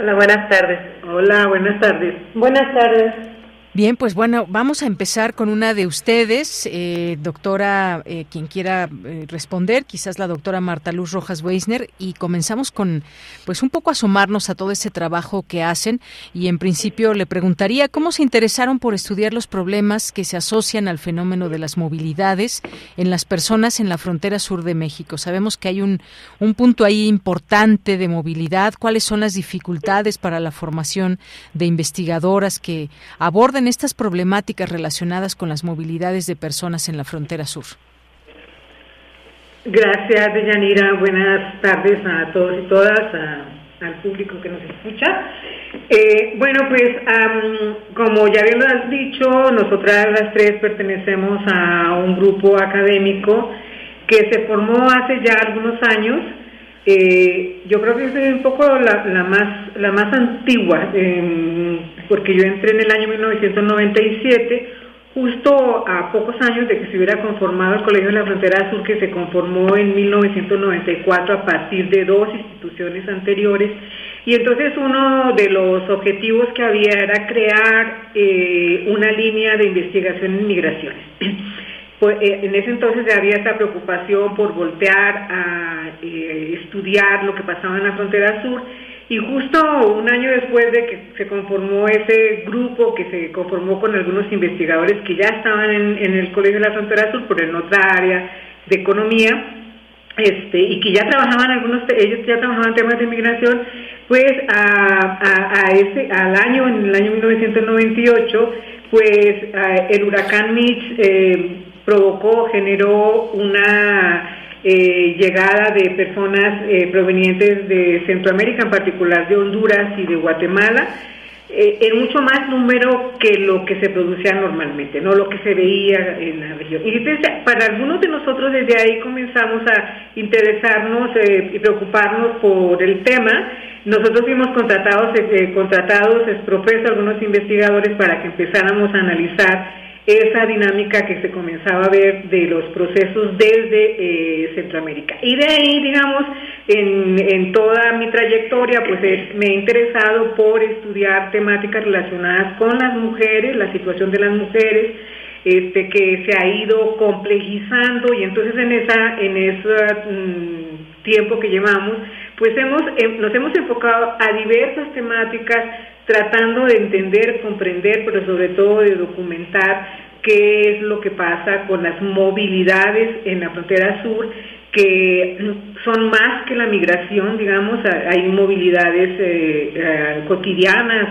Hola, buenas tardes. Hola, buenas tardes. Buenas tardes. Bien, pues bueno, vamos a empezar con una de ustedes, eh, doctora, eh, quien quiera eh, responder, quizás la doctora Marta Luz Rojas Weisner, y comenzamos con, pues un poco asomarnos a todo ese trabajo que hacen. Y en principio le preguntaría cómo se interesaron por estudiar los problemas que se asocian al fenómeno de las movilidades en las personas en la frontera sur de México. Sabemos que hay un, un punto ahí importante de movilidad. ¿Cuáles son las dificultades para la formación de investigadoras que aborden estas problemáticas relacionadas con las movilidades de personas en la frontera sur? Gracias, Deyanira. Buenas tardes a todos y todas, al público que nos escucha. Eh, bueno, pues como ya bien lo has dicho, nosotras las tres pertenecemos a un grupo académico que se formó hace ya algunos años. Yo creo que es un poco la, más la más antigua. Eh, porque yo entré en el año 1997, justo a pocos años de que se hubiera conformado el Colegio de la Frontera Sur, que se conformó en 1994 a partir de dos instituciones anteriores. Y entonces uno de los objetivos que había era crear eh, una línea de investigación en migraciones. Pues, eh, en ese entonces había esta preocupación por voltear a eh, estudiar lo que pasaba en la frontera sur y justo un año después de que se conformó ese grupo que se conformó con algunos investigadores que ya estaban en, el Colegio de la Frontera Sur, pero en otra área de economía, este, y que ya trabajaban algunos, ellos ya trabajaban temas de migración, pues a, ese, al año, en el año 1998, pues el huracán Mitch eh, provocó, generó una eh, llegada de personas eh, provenientes de Centroamérica, en particular de Honduras y de Guatemala, eh, en mucho más número que lo que se producía normalmente, no lo que se veía en la región. Y para algunos de nosotros desde ahí comenzamos a interesarnos y preocuparnos por el tema. Nosotros fuimos contratados, contratados, es profeso, algunos investigadores para que empezáramos a analizar esa dinámica que se comenzaba a ver de los procesos desde eh, Centroamérica. Y de ahí, digamos, en, toda mi trayectoria, pues me he interesado por estudiar temáticas relacionadas con las mujeres, la situación de las mujeres, este, que se ha ido complejizando y entonces en esa en ese mm, tiempo que llevamos pues hemos em, nos hemos enfocado a diversas temáticas tratando de entender, comprender, pero sobre todo de documentar qué es lo que pasa con las movilidades en la frontera sur, que son más que la migración, digamos, hay movilidades eh, cotidianas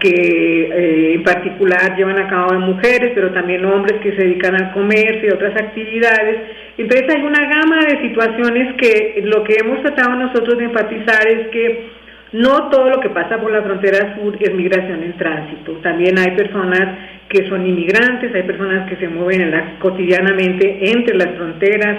que eh, en particular llevan a cabo mujeres, pero también hombres que se dedican al comercio y otras actividades. Entonces hay una gama de situaciones que lo que hemos tratado nosotros de enfatizar es que no todo lo que pasa por la frontera sur es migración en tránsito. También hay personas que son inmigrantes, hay personas que se mueven cotidianamente entre las fronteras,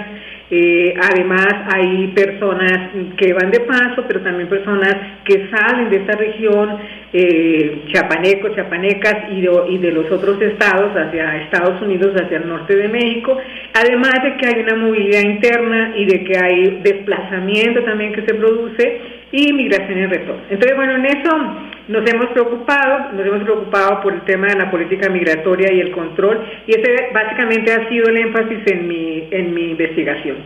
Eh, además, hay personas que van de paso, pero también personas que salen de esta región, eh, chapanecas y de, y de los otros estados hacia Estados Unidos, hacia el norte de México. Además de que hay una movilidad interna y de que hay desplazamiento también que se produce y migración y retorno. Entonces, bueno, en eso nos hemos preocupado, nos hemos preocupado por el tema de la política migratoria y el control, y ese básicamente ha sido el énfasis en mi, en mi investigación.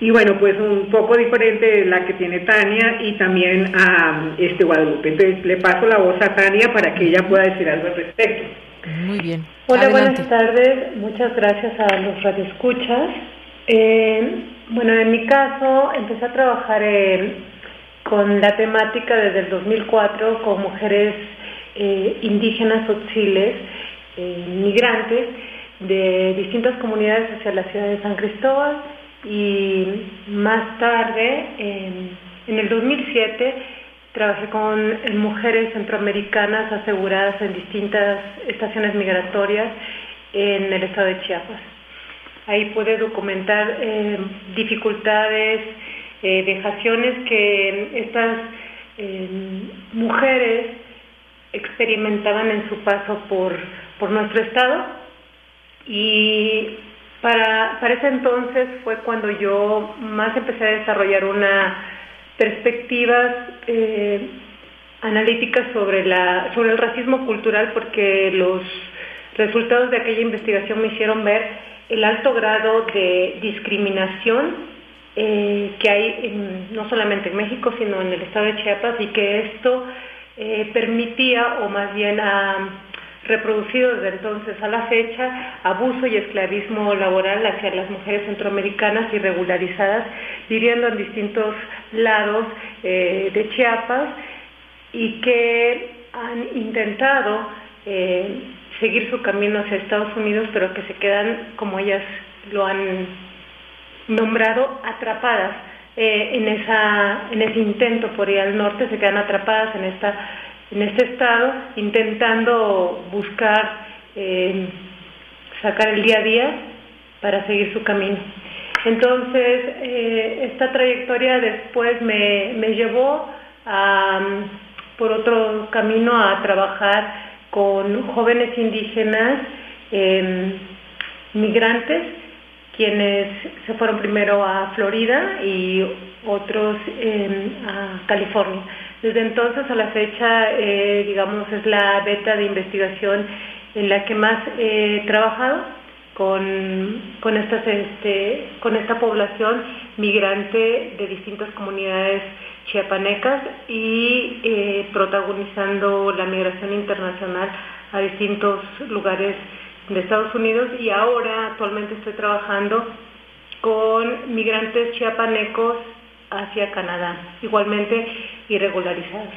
Y bueno, pues un poco diferente de la que tiene Tania y también a este Guadalupe. Entonces le paso la voz a Tania para que ella pueda decir algo al respecto. Muy bien. Hola, buenas tardes. Muchas gracias a los radioescuchas. Eh, bueno, en mi caso empecé a trabajar en con la temática desde el 2004 con mujeres eh, indígenas oxiles, eh, migrantes de distintas comunidades hacia la ciudad de San Cristóbal y más tarde, en el 2007, trabajé con mujeres centroamericanas aseguradas en distintas estaciones migratorias en el estado de Chiapas. Ahí pude documentar eh, dificultades, eh, dejaciones que estas eh, mujeres experimentaban en su paso por, por nuestro estado. Y para, para ese entonces fue cuando yo más empecé a desarrollar una perspectivas eh, analíticas sobre, la, sobre el racismo cultural porque los resultados de aquella investigación me hicieron ver el alto grado de discriminación eh, que hay no solamente en México, sino en el estado de Chiapas, y que esto eh, permitía, o más bien ha reproducido desde entonces a la fecha, abuso y esclavismo laboral hacia las mujeres centroamericanas irregularizadas, viviendo en distintos lados eh, de Chiapas, y que han intentado seguir su camino hacia Estados Unidos, pero que se quedan, como ellas lo han nombrado atrapadas eh, en, esa, en ese intento por ir al norte, se quedan atrapadas en, esta, en este estado, intentando buscar eh, sacar el día a día para seguir su camino. Entonces, eh, esta trayectoria después me, me llevó por otro camino a trabajar con jóvenes indígenas migrantes quienes se fueron primero a Florida y otros a California. Desde entonces a la fecha, eh, digamos, es la beta de investigación en la que más he trabajado con, con, este, esta población migrante de distintas comunidades chiapanecas y eh, protagonizando la migración internacional a distintos lugares de Estados Unidos y ahora actualmente estoy trabajando con migrantes chiapanecos hacia Canadá, igualmente irregularizados.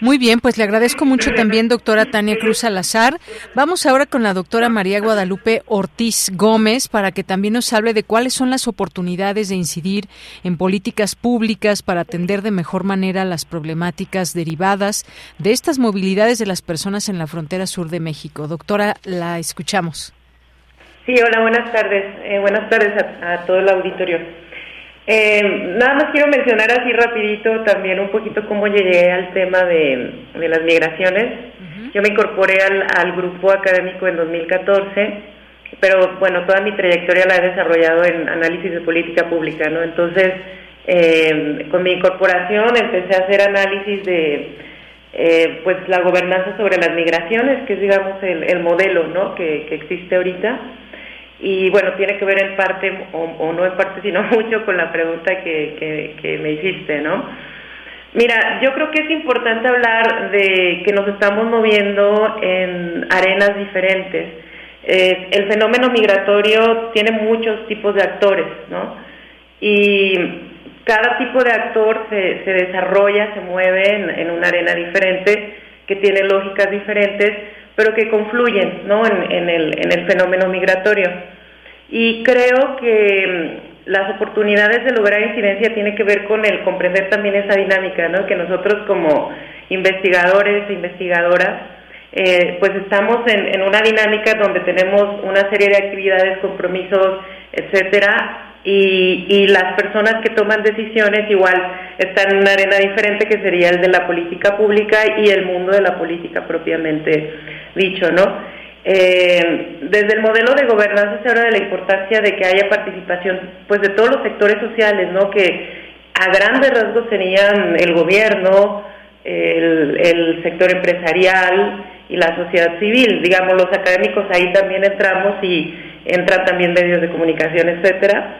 Muy bien, pues le agradezco mucho también, doctora Tania Cruz Salazar. Vamos ahora con la doctora María Guadalupe Ortiz Gómez para que también nos hable de cuáles son las oportunidades de incidir en políticas públicas para atender de mejor manera las problemáticas derivadas de estas movilidades de las personas en la frontera sur de México. Doctora, la escuchamos. Sí, hola, buenas tardes. Eh, buenas tardes a, a todo el auditorio. Eh, nada más quiero mencionar así rapidito también un poquito cómo llegué al tema de, las migraciones. Yo me incorporé al, grupo académico en 2014, pero bueno, toda mi trayectoria la he desarrollado en análisis de política pública, ¿no? Entonces, eh, con mi incorporación empecé a hacer análisis de eh, pues la gobernanza sobre las migraciones, que es digamos el, modelo ¿no? que, que existe ahorita y bueno, tiene que ver en parte, o, no en parte, sino [LAUGHS] mucho con la pregunta que, me hiciste, ¿no? Mira, yo creo que es importante hablar de que nos estamos moviendo en arenas diferentes. Eh, el fenómeno migratorio tiene muchos tipos de actores, ¿no? Y cada tipo de actor se, desarrolla, se mueve en una arena diferente, que tiene lógicas diferentes, pero que confluyen ¿no? en, el, en el fenómeno migratorio. Y creo que mm, las oportunidades de lograr incidencia tienen que ver con el comprender también esa dinámica, ¿no? que nosotros como investigadores e investigadoras, eh, pues estamos en, una dinámica donde tenemos una serie de actividades, compromisos etcétera, y, y, las personas que toman decisiones igual están en una arena diferente que sería el de la política pública y el mundo de la política propiamente dicho, ¿no? Eh, desde el modelo de gobernanza se habla de la importancia de que haya participación pues de todos los sectores sociales, ¿no? Que a grandes rasgos serían el gobierno, el, el sector empresarial y la sociedad civil. Digamos, los académicos ahí también entramos y entran también medios de comunicación, etcétera.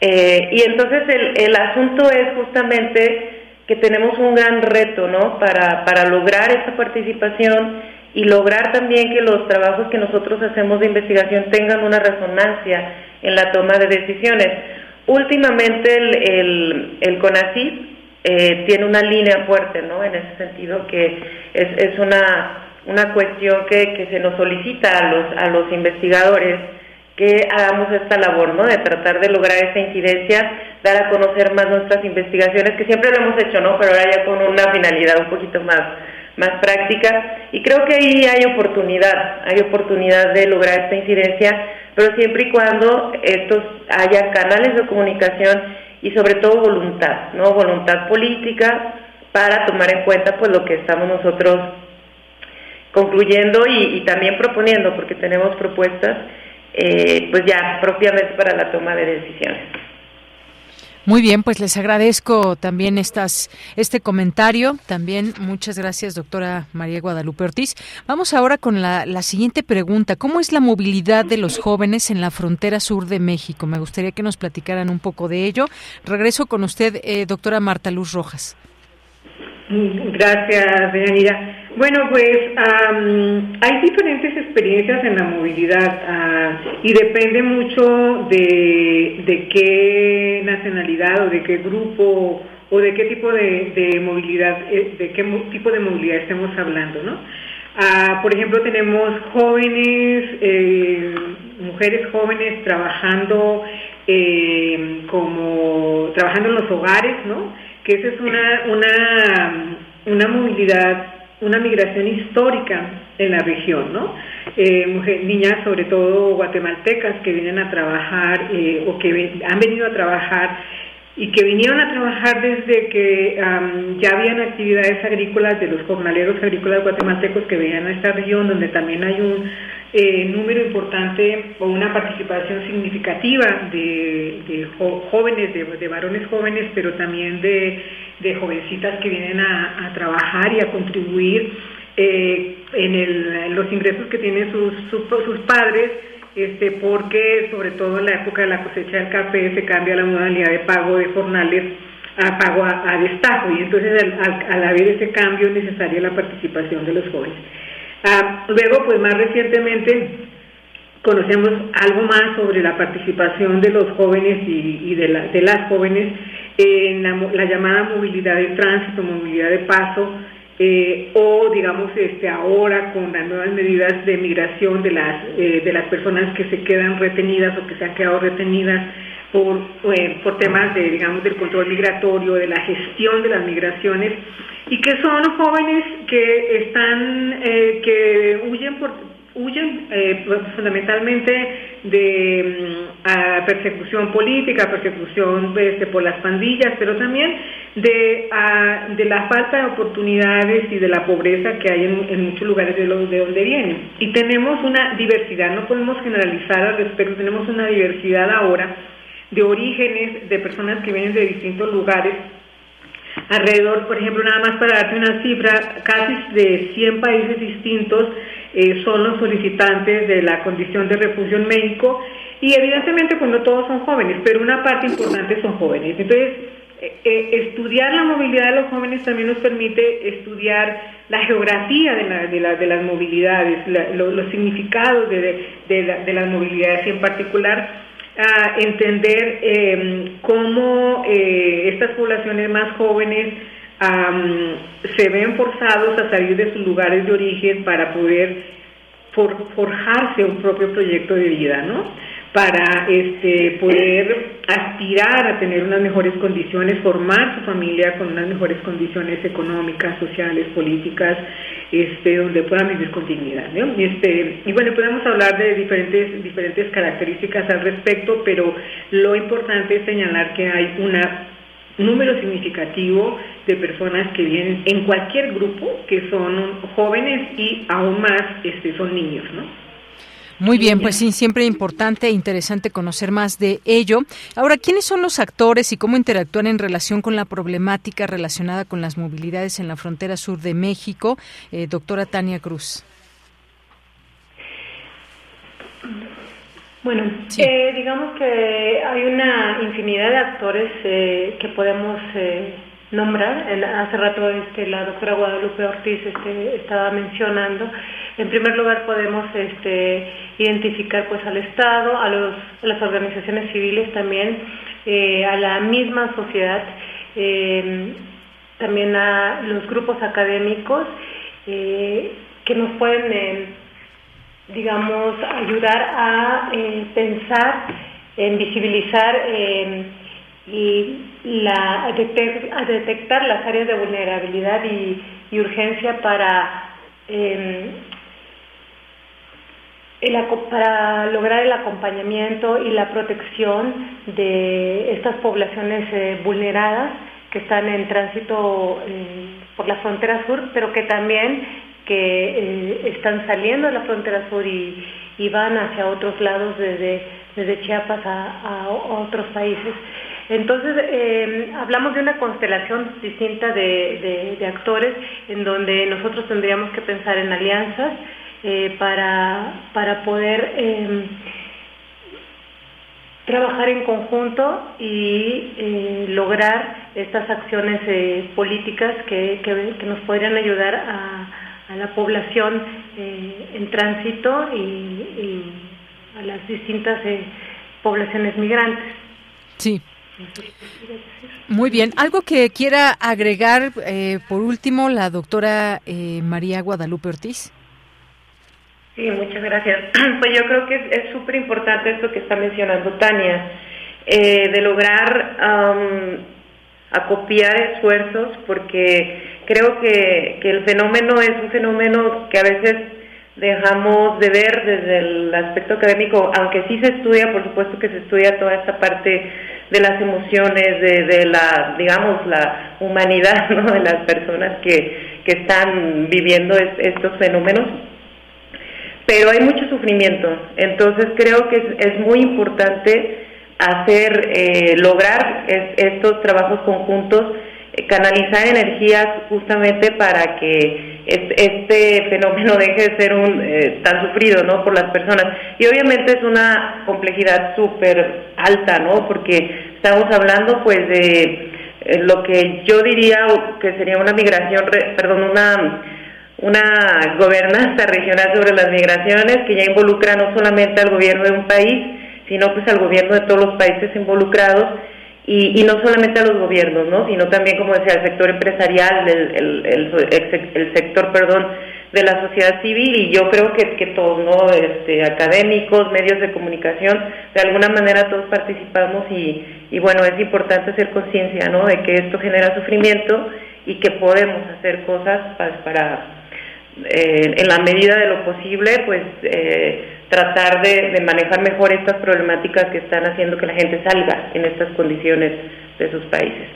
Eh, y entonces el, el asunto es justamente que tenemos un gran reto, ¿no? Para, para lograr esa participación y lograr también que los trabajos que nosotros hacemos de investigación tengan una resonancia en la toma de decisiones. Últimamente el, el, el eh, tiene una línea fuerte, ¿no? En ese sentido que es, es una, una cuestión que, que se nos solicita a los, a los investigadores que hagamos esta labor, ¿no? De tratar de lograr esa incidencia, dar a conocer más nuestras investigaciones, que siempre lo hemos hecho, ¿no? Pero ahora ya con una finalidad un poquito más, más práctica. Y creo que ahí hay oportunidad, hay oportunidad de lograr esta incidencia, pero siempre y cuando estos haya canales de comunicación y sobre todo voluntad, ¿no? Voluntad política para tomar en cuenta pues lo que estamos nosotros concluyendo y, y también proponiendo, porque tenemos propuestas eh, pues ya propiamente para la toma de decisiones. Muy bien, pues les agradezco también estas, este comentario. También muchas gracias, doctora María Guadalupe Ortiz. Vamos ahora con la, la, siguiente pregunta. ¿Cómo es la movilidad de los jóvenes en la frontera sur de México? Me gustaría que nos platicaran un poco de ello. Regreso con usted, eh, doctora Marta Luz Rojas. Gracias, Deyanira. Bueno, pues hay diferentes experiencias en la movilidad ah, y depende mucho de, de, qué nacionalidad o de qué grupo o de qué tipo de, movilidad, eh, de qué tipo de movilidad estemos hablando, ¿no? Ah, por ejemplo, tenemos jóvenes, eh, mujeres jóvenes trabajando eh, como trabajando en los hogares, ¿no? Que esa es una, una, una movilidad, una migración histórica en la región, ¿no? Eh, niñas, sobre todo guatemaltecas, que vienen a trabajar eh, o que han venido a trabajar y que vinieron a trabajar desde que ya habían actividades agrícolas de los jornaleros agrícolas guatemaltecos que venían a esta región, donde también hay un eh, número importante o una participación significativa de, jóvenes, de, varones jóvenes, pero también de, jovencitas que vienen a, trabajar y a contribuir eh, en, los ingresos que tienen sus, padres, este, porque sobre todo en la época de la cosecha del café se cambia la modalidad de pago de jornales a pago a, destajo y entonces al, al haber ese cambio es necesaria la participación de los jóvenes. Ah, luego, pues más recientemente conocemos algo más sobre la participación de los jóvenes y, de, las jóvenes en la, llamada movilidad de tránsito, movilidad de paso, eh, o digamos este ahora con las nuevas medidas de migración de las eh, de las personas que se quedan retenidas o que se han quedado retenidas por, eh, por temas de digamos del control migratorio, de la gestión de las migraciones y que son jóvenes que están eh, que huyen por huyen eh, pues, fundamentalmente de mm, persecución política, persecución este, por las pandillas, pero también de, de la falta de oportunidades y de la pobreza que hay en, muchos lugares de, los, de donde vienen. Y tenemos una diversidad, no podemos generalizar al respecto, tenemos una diversidad ahora de orígenes, de personas que vienen de distintos lugares alrededor, por ejemplo, nada más para darte una cifra, casi de 100 países distintos eh, son los solicitantes de la condición de refugio en México. Y evidentemente pues no todos son jóvenes, pero una parte importante son jóvenes. Entonces, eh, eh, estudiar la movilidad de los jóvenes también nos permite estudiar la geografía de, de, las movilidades, los significados de, de las movilidades y en particular a entender em, cómo eh, estas poblaciones más jóvenes se ven forzados a salir de sus lugares de origen para poder forjarse un propio proyecto de vida, ¿no? Para este, poder aspirar a tener unas mejores condiciones, formar su familia con unas mejores condiciones económicas, sociales, políticas, este, donde puedan vivir con dignidad. Este, y bueno, podemos hablar de diferentes, diferentes características al respecto, pero lo importante es señalar que hay un número significativo de personas que vienen en cualquier grupo, que son jóvenes y aún más este, son niños, ¿no? Muy bien, pues sí, siempre importante e interesante conocer más de ello. Ahora, ¿quiénes son los actores y cómo interactúan en relación con la problemática relacionada con las movilidades en la frontera sur de México? Eh, doctora Tania Cruz. Bueno, eh, digamos que hay una infinidad de actores eh, que podemos nombrar. hace rato este, la doctora Guadalupe Ortiz este, estaba mencionando. En primer lugar podemos este, identificar pues al Estado, a, los, las organizaciones civiles también, eh, a la misma sociedad, eh, también a los grupos académicos eh, que nos pueden, digamos, ayudar a pensar, en visibilizar y la, a, detectar las áreas de vulnerabilidad y, urgencia para, em, para lograr el acompañamiento y la protección de estas poblaciones eh, vulneradas que están en tránsito eh, por la frontera sur, pero que también que eh, están saliendo de la frontera sur y, van hacia otros lados desde, desde Chiapas a otros países. Entonces, eh, hablamos de una constelación distinta de, actores en donde nosotros tendríamos que pensar en alianzas eh, para, poder em, trabajar en conjunto y eh, lograr estas acciones políticas que, nos podrían ayudar a, la población en tránsito y a las distintas poblaciones migrantes. Sí, muy bien. ¿Algo que quiera agregar eh, por último la doctora eh, María Guadalupe Ortiz? Sí, muchas gracias. [CLEARS THROAT] Pues yo creo que es súper importante esto que está mencionando Tania, eh, de lograr acopiar esfuerzos, porque creo que, que el fenómeno es un fenómeno que a veces dejamos de ver desde el aspecto académico, aunque sí se estudia, por supuesto que se estudia toda esta parte de las emociones, de, la, digamos, la humanidad [LAUGHS] ¿no? de las personas que, están viviendo estos fenómenos, pero hay mucho sufrimiento, entonces creo que es, muy importante hacer, eh, lograr estos trabajos conjuntos, eh, canalizar energías justamente para que este fenómeno [LAUGHS] deje de ser un eh, tan sufrido no por las personas. Y obviamente es una complejidad súper alta no porque estamos hablando pues de lo que yo diría que sería una migración perdón una una gobernanza regional sobre las migraciones que ya involucra no solamente al gobierno de un país sino pues al gobierno de todos los países involucrados y, no solamente a los gobiernos, ¿no? sino también, como decía, el sector empresarial, el, el, sector, perdón, de la sociedad civil y yo creo que, que todos, ¿no? Este, académicos, medios de comunicación, de alguna manera todos participamos y, y bueno, es importante hacer conciencia, ¿no? De que esto genera sufrimiento y que podemos hacer cosas para eh, en la medida de lo posible, pues eh, tratar de, manejar mejor estas problemáticas que están haciendo que la gente salga en estas condiciones de sus países.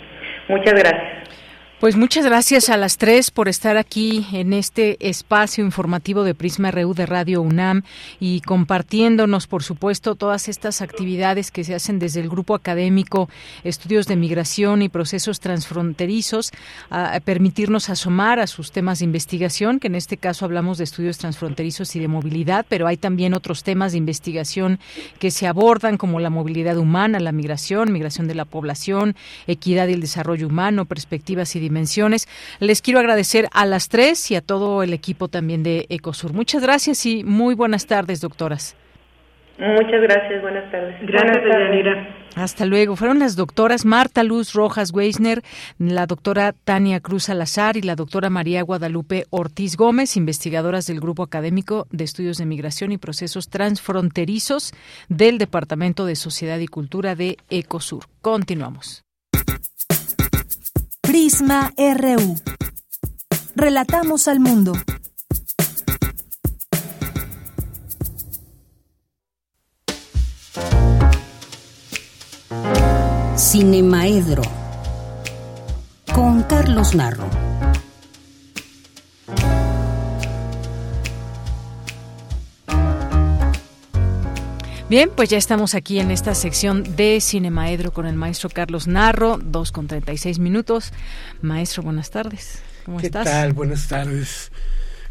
Muchas gracias. Pues muchas gracias a las tres por estar aquí en este espacio informativo de Prisma RU de Radio UNAM y compartiéndonos, por supuesto, todas estas actividades que se hacen desde el grupo académico Estudios de Migración y Procesos Transfronterizos, a permitirnos asomar a sus temas de investigación, que en este caso hablamos de estudios transfronterizos y de movilidad, pero hay también otros temas de investigación que se abordan como la movilidad humana, la migración, migración de la población, equidad y el desarrollo humano, perspectivas y dimensiones. Les quiero agradecer a las tres y a todo el equipo también de Ecosur. Muchas gracias y muy buenas tardes, doctoras. Muchas gracias, buenas tardes. Gracias, Yanira. Hasta luego. Fueron las doctoras Marta Luz Rojas Weisner, la doctora Tania Cruz Salazar y la doctora María Guadalupe Ortiz Gómez, investigadoras del Grupo Académico de Estudios de Migración y Procesos Transfronterizos del Departamento de Sociedad y Cultura de Ecosur. Continuamos. Prisma RU. Relatamos al mundo. Cinemaedro con Carlos Narro. Bien, pues ya estamos aquí en esta sección de Cinemaedro con el maestro Carlos Narro, 2 con 36 minutos. Maestro, buenas tardes. ¿Cómo ¿Qué estás? tal? Buenas tardes.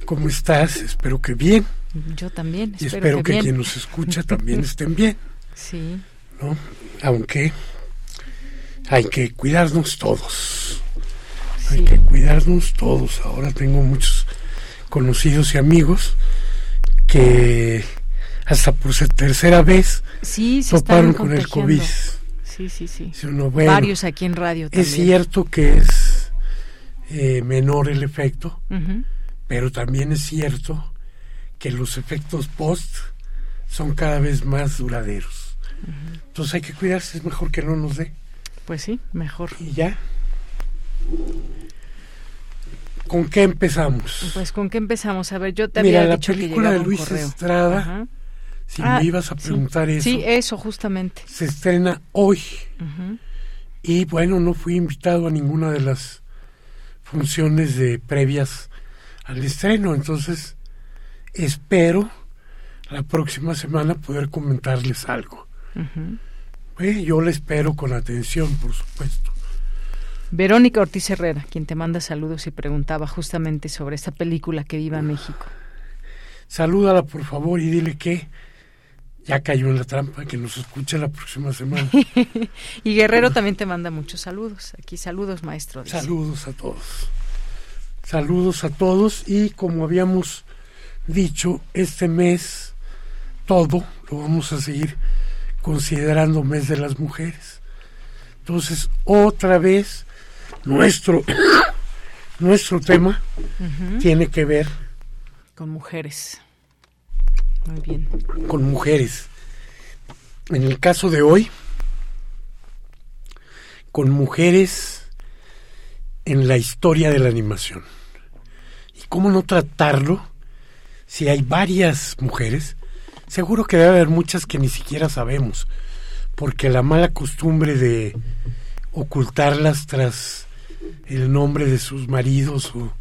¿Cómo estás? Espero que bien. Yo también. Y espero, que, que, bien. quien nos escucha también [LAUGHS] estén bien. Sí. ¿no? Aunque hay que cuidarnos todos. Hay que cuidarnos todos. Ahora tengo muchos conocidos y amigos que hasta por tercera vez Sí, se toparon con el. COVID. Sí, sí, sí. Dice uno, bueno, Varios aquí en radio también. Es cierto que es eh, menor el efecto, Ujú. pero también es cierto que los efectos post son cada vez más duraderos. Entonces hay que cuidarse, es mejor que no nos dé. Pues sí, mejor. Y ya. ¿Con qué empezamos? Pues con qué empezamos. A ver, yo te Mira, había la dicho que película de llegaba un Luis. Estrada, Ajá. Si Ah, me ibas a sí. preguntar eso, Sí, eso justamente. se estrena hoy. Y bueno, no fui invitado a ninguna de las funciones de previas al estreno, entonces espero la próxima semana poder comentarles algo. Eh, yo le espero con atención, por supuesto. Verónica Ortiz Herrera, quien te manda saludos y preguntaba justamente sobre esta película que viva México. Salúdala por favor y dile que ya cayó en la trampa, que nos escuche la próxima semana. [LAUGHS] y Guerrero también te manda muchos saludos. Aquí saludos, maestro. dice. Saludos a todos. Saludos a todos y como habíamos dicho, este mes todo lo vamos a seguir considerando mes de las mujeres. Entonces, otra vez, nuestro, [COUGHS] nuestro tema tiene que ver Con mujeres. Muy bien. con mujeres. En el caso de hoy, con mujeres en la historia de la animación. ¿Y cómo no tratarlo si hay varias mujeres? Seguro que debe haber muchas que ni siquiera sabemos, porque la mala costumbre de ocultarlas tras el nombre de sus maridos o,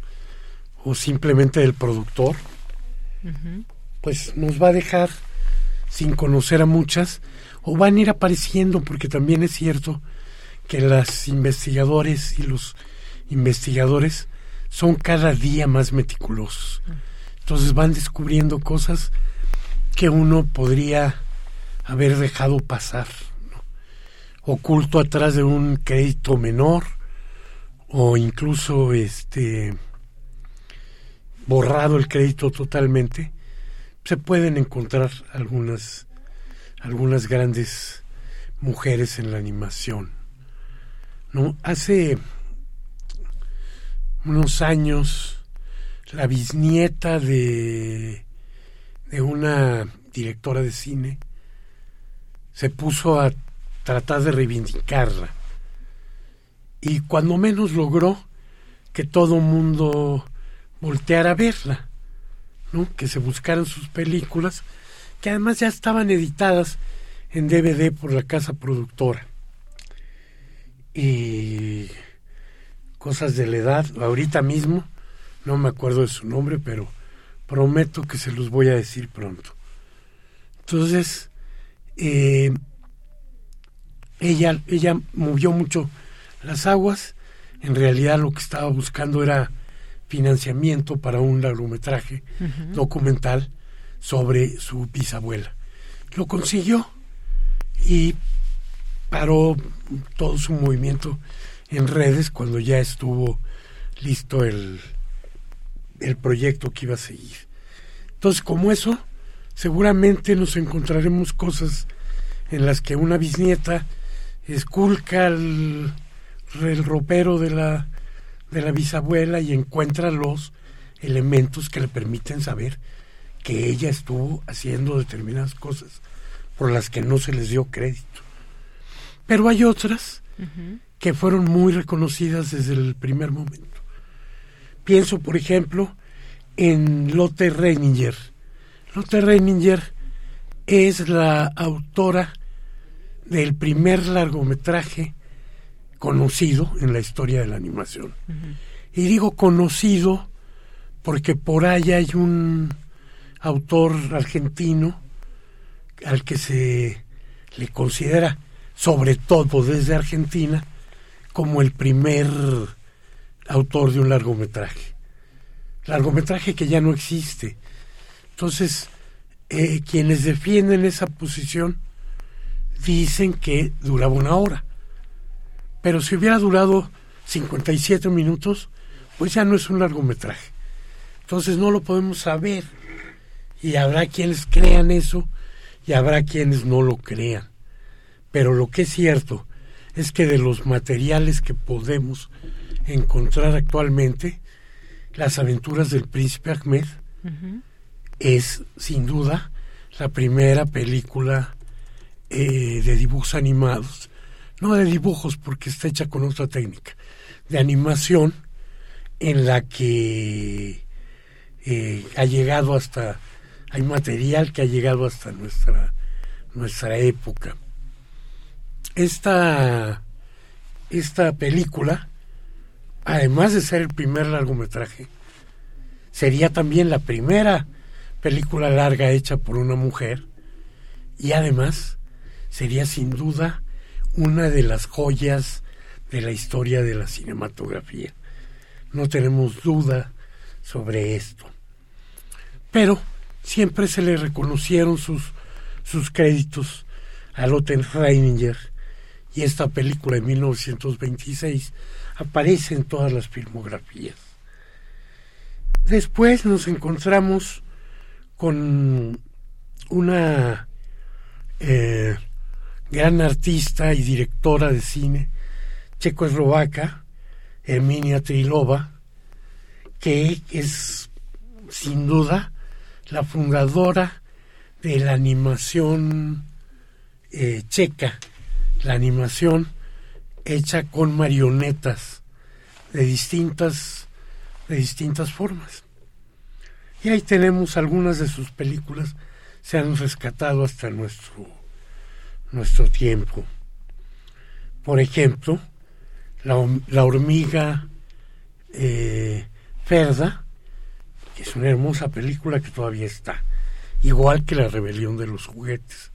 o simplemente del productor. Pues nos va a dejar sin conocer a muchas o van a ir apareciendo porque también es cierto que las investigadores y los investigadores son cada día más meticulosos. Entonces van descubriendo cosas que uno podría haber dejado pasar, ¿no? oculto atrás de un crédito menor o incluso este borrado el crédito totalmente, se pueden encontrar algunas algunas grandes mujeres en la animación. ¿No? Hace unos años la bisnieta de de una directora de cine se puso a tratar de reivindicarla y cuando menos logró que todo mundo volteara a verla, Que se buscaran sus películas, que además ya estaban editadas en DVD por la casa productora. Y cosas de la edad, ahorita mismo, no me acuerdo de su nombre, pero prometo que se los voy a decir pronto. Entonces, eh, ella, ella movió mucho las aguas, en realidad lo que estaba buscando era financiamiento para un largometraje documental sobre su bisabuela. Lo consiguió y paró todo su movimiento en redes cuando ya estuvo listo el, el proyecto que iba a seguir. Entonces, como eso, seguramente nos encontraremos cosas en las que una bisnieta esculca el, el ropero de la, de la bisabuela y encuentra los elementos que le permiten saber que ella estuvo haciendo determinadas cosas por las que no se les dio crédito. Pero hay otras que fueron muy reconocidas desde el primer momento. Pienso, por ejemplo, en Lotte Reininger. Lotte Reininger es la autora del primer largometraje conocido en la historia de la animación. Y digo conocido porque por ahí hay un autor argentino al que se le considera, sobre todo desde Argentina, como el primer autor de un largometraje. Largometraje que ya no existe. Entonces, eh, quienes defienden esa posición dicen que duraba una hora. Pero si hubiera durado 57 minutos, pues ya no es un largometraje. Entonces no lo podemos saber. Y habrá quienes crean eso y habrá quienes no lo crean. Pero lo que es cierto es que de los materiales que podemos encontrar actualmente, las aventuras del príncipe Ahmed es sin duda la primera película eh, de dibujos animados, no de dibujos porque está hecha con otra técnica, de animación en la que eh, ha llegado hasta, hay material que ha llegado hasta nuestra, nuestra época. Esta, esta película, además de ser el primer largometraje, sería también la primera película larga hecha por una mujer y además sería sin duda una de las joyas de la historia de la cinematografía. No tenemos duda sobre esto. Pero siempre se le reconocieron sus, sus créditos a Lotte Reininger y esta película de 1926 aparece en todas las filmografías. Después nos encontramos con una eh, gran artista y directora de cine checoslovaca, Herminia Trilova, que es sin duda la fundadora de la animación eh, checa, la animación hecha con marionetas de distintas de distintas formas. Y ahí tenemos algunas de sus películas, se han rescatado hasta nuestro, nuestro tiempo. Por ejemplo, la, hormiga eh, Ferda, que es una hermosa película que todavía está, igual que la rebelión de los juguetes.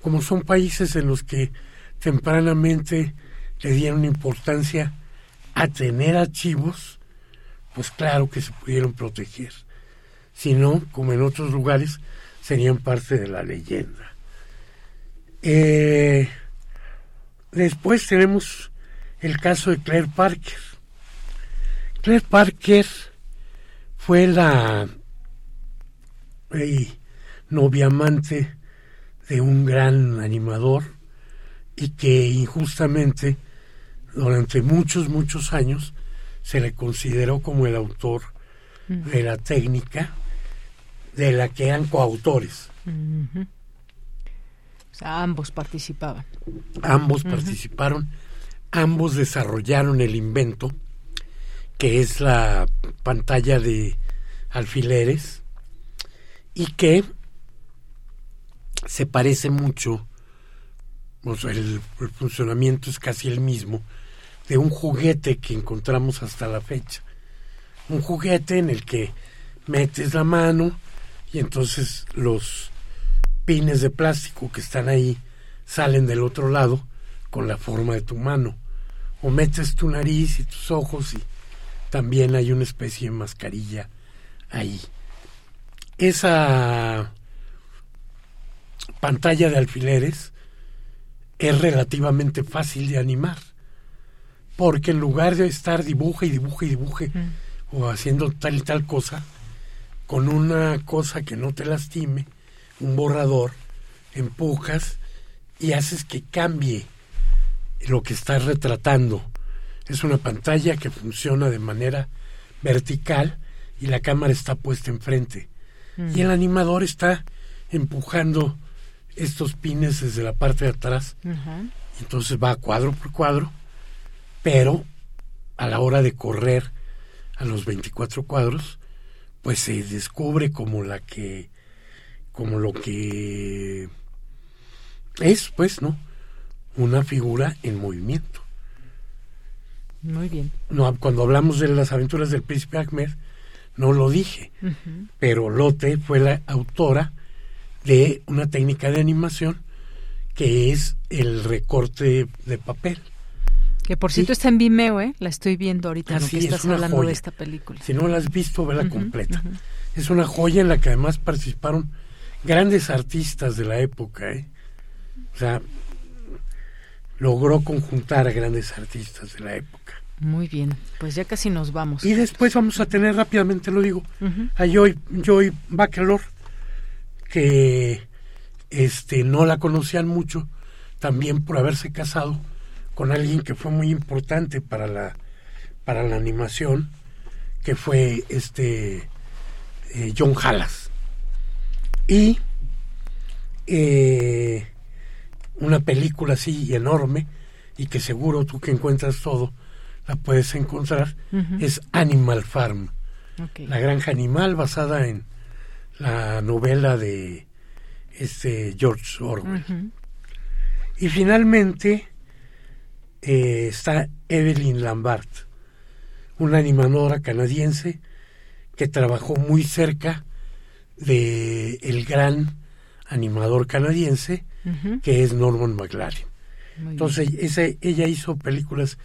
Como son países en los que tempranamente le dieron importancia a tener archivos, pues claro que se pudieron proteger sino, como en otros lugares, serían parte de la leyenda. Eh, después tenemos el caso de Claire Parker. Claire Parker fue la novia amante de un gran animador y que injustamente durante muchos, muchos años se le consideró como el autor de la técnica de la que eran coautores. O sea, ambos participaban. Ambos participaron, ambos desarrollaron el invento, que es la pantalla de alfileres, y que se parece mucho, o sea, el funcionamiento es casi el mismo, de un juguete que encontramos hasta la fecha. Un juguete en el que metes la mano, y entonces los pines de plástico que están ahí salen del otro lado con la forma de tu mano. O metes tu nariz y tus ojos y también hay una especie de mascarilla ahí. Esa pantalla de alfileres es relativamente fácil de animar, porque en lugar de estar dibuje y dibuje y dibuje o haciendo tal y tal cosa, con una cosa que no te lastime, un borrador, empujas y haces que cambie lo que está retratando. Es una pantalla que funciona de manera vertical y la cámara está puesta enfrente. Y el animador está empujando estos pines desde la parte de atrás. Entonces va cuadro por cuadro, pero a la hora de correr a los 24 cuadros, pues se descubre como la que, como lo que es, pues, ¿no? Una figura en movimiento. Muy bien. No, cuando hablamos de las aventuras del príncipe Ahmed, no lo dije, pero Lotte fue la autora de una técnica de animación que es el recorte de papel. Que por cierto está en Vimeo, ¿eh? La estoy viendo ahorita, Así que es, estás una hablando joya. de esta película. Si no la has visto, vela Ujú, completa. Es una joya en la que además participaron grandes artistas de la época, ¿eh? O sea, logró conjuntar a grandes artistas de la época. Muy bien, pues ya casi nos vamos. Y después vamos a tener rápidamente, lo digo, a Joy, Joy Bachelor, que este, no la conocían mucho, también por haberse casado con alguien que fue muy importante para la, para la animación, que fue este eh, John Hallas. Y eh, una película así enorme, y que seguro tú que encuentras todo, la puedes encontrar, es Animal Farm. La granja animal basada en la novela de este George Orwell. Y finalmente eh, está Evelyn Lambert, una animadora canadiense que trabajó muy cerca de el gran animador canadiense que es Norman McLaren. Muy Entonces ese- ella hizo películas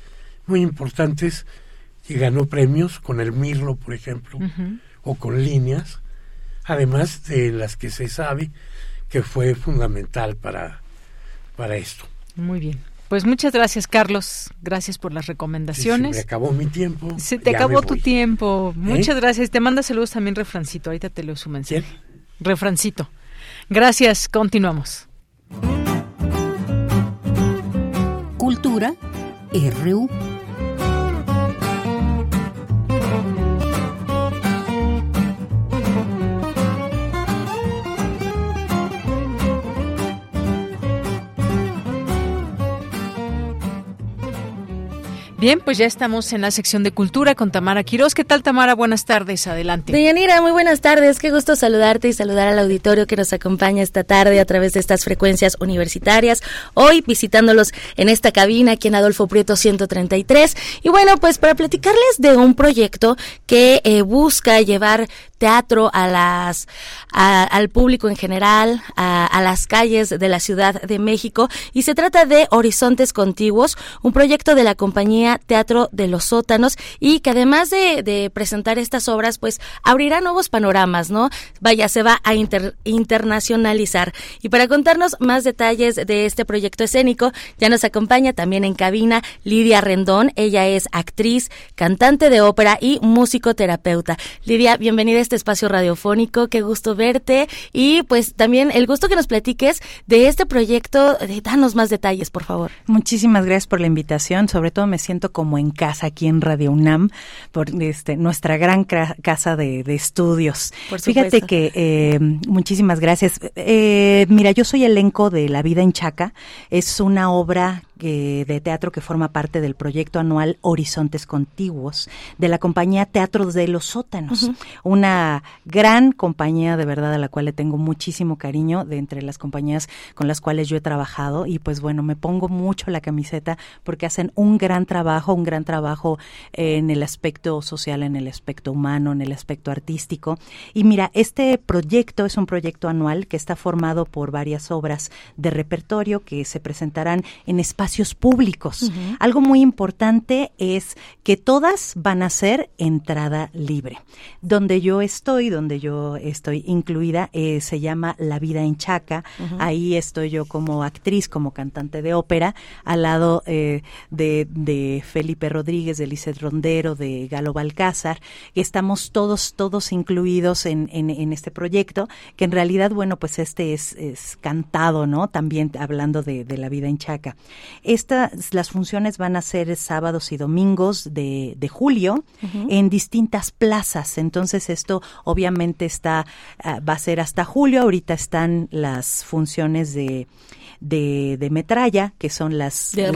muy importantes y ganó premios con El Mirlo, por ejemplo, o con Líneas, además de las que se sabe que fue fundamental para, para esto. Muy bien. Pues muchas gracias, Carlos. Gracias por las Sí, se recomendaciones. me acabó mi tiempo. Se te ya acabó tu tiempo. Muchas ¿Eh? gracias. Te manda saludos también Refrancito. Ahorita te leo su mensaje. Refrancito. Gracias. Continuamos. Cultura RU. Bien, pues ya estamos en la sección de cultura con Tamara Quiroz. ¿Qué tal, Tamara? Buenas tardes. Adelante. Deyanira, muy buenas tardes. Qué gusto saludarte y saludar al auditorio que nos acompaña esta tarde a través de estas frecuencias universitarias. Hoy visitándolos en esta cabina aquí en Adolfo Prieto 133. Y bueno, pues para platicarles de un proyecto que eh, busca llevar teatro a las a- al público en general, a, las calles de la Ciudad de México y se trata de Horizontes Contiguos, un proyecto de la compañía Teatro de los Sótanos y que además de, presentar estas obras, pues abrirá nuevos panoramas, ¿no? Vaya, se va a inter- internacionalizar. Y para contarnos más detalles de este proyecto escénico, ya nos acompaña también en cabina Lidia Rendón. Ella es actriz, cantante de ópera y musicoterapeuta. Lidia, bienvenida a este espacio radiofónico. Qué gusto verte. Y pues también el gusto que nos platiques de este proyecto. Danos más detalles, por favor. Muchísimas gracias por la invitación. Sobre todo me siento como en casa aquí en Radio UNAM, por este, nuestra gran casa de, de estudios. Por Fíjate que eh, muchísimas gracias. Eh, mira, yo soy elenco de La Vida en Chaca. Es una obra de teatro que forma parte del proyecto anual Horizontes Contiguos de la compañía Teatros de los Sótanos, una gran compañía de verdad a la cual le tengo muchísimo cariño de entre las compañías con las cuales yo he trabajado. Y pues bueno, me pongo mucho la camiseta porque hacen un gran trabajo, un gran trabajo en el aspecto social, en el aspecto humano, en el aspecto artístico. Y mira, este proyecto es un proyecto anual que está formado por varias obras de repertorio que se presentarán en espacios públicos. Algo muy importante es que todas van a ser entrada libre. Donde yo estoy, donde yo estoy incluida, eh, se llama La Vida en Chaca. Ahí estoy yo como actriz, como cantante de ópera, al lado eh, de, de Felipe Rodríguez, de Lizeth Rondero, de Galo Balcázar. Estamos todos, todos incluidos en, en, en este proyecto, que en realidad, bueno, pues este es, es cantado, ¿no? También hablando de, de La Vida en Chaca. Estas, las funciones van a ser sábados y domingos de, de julio en distintas plazas. Entonces esto obviamente está, ah, va a ser hasta julio. Ahorita están las funciones de de, de metralla, que son las... De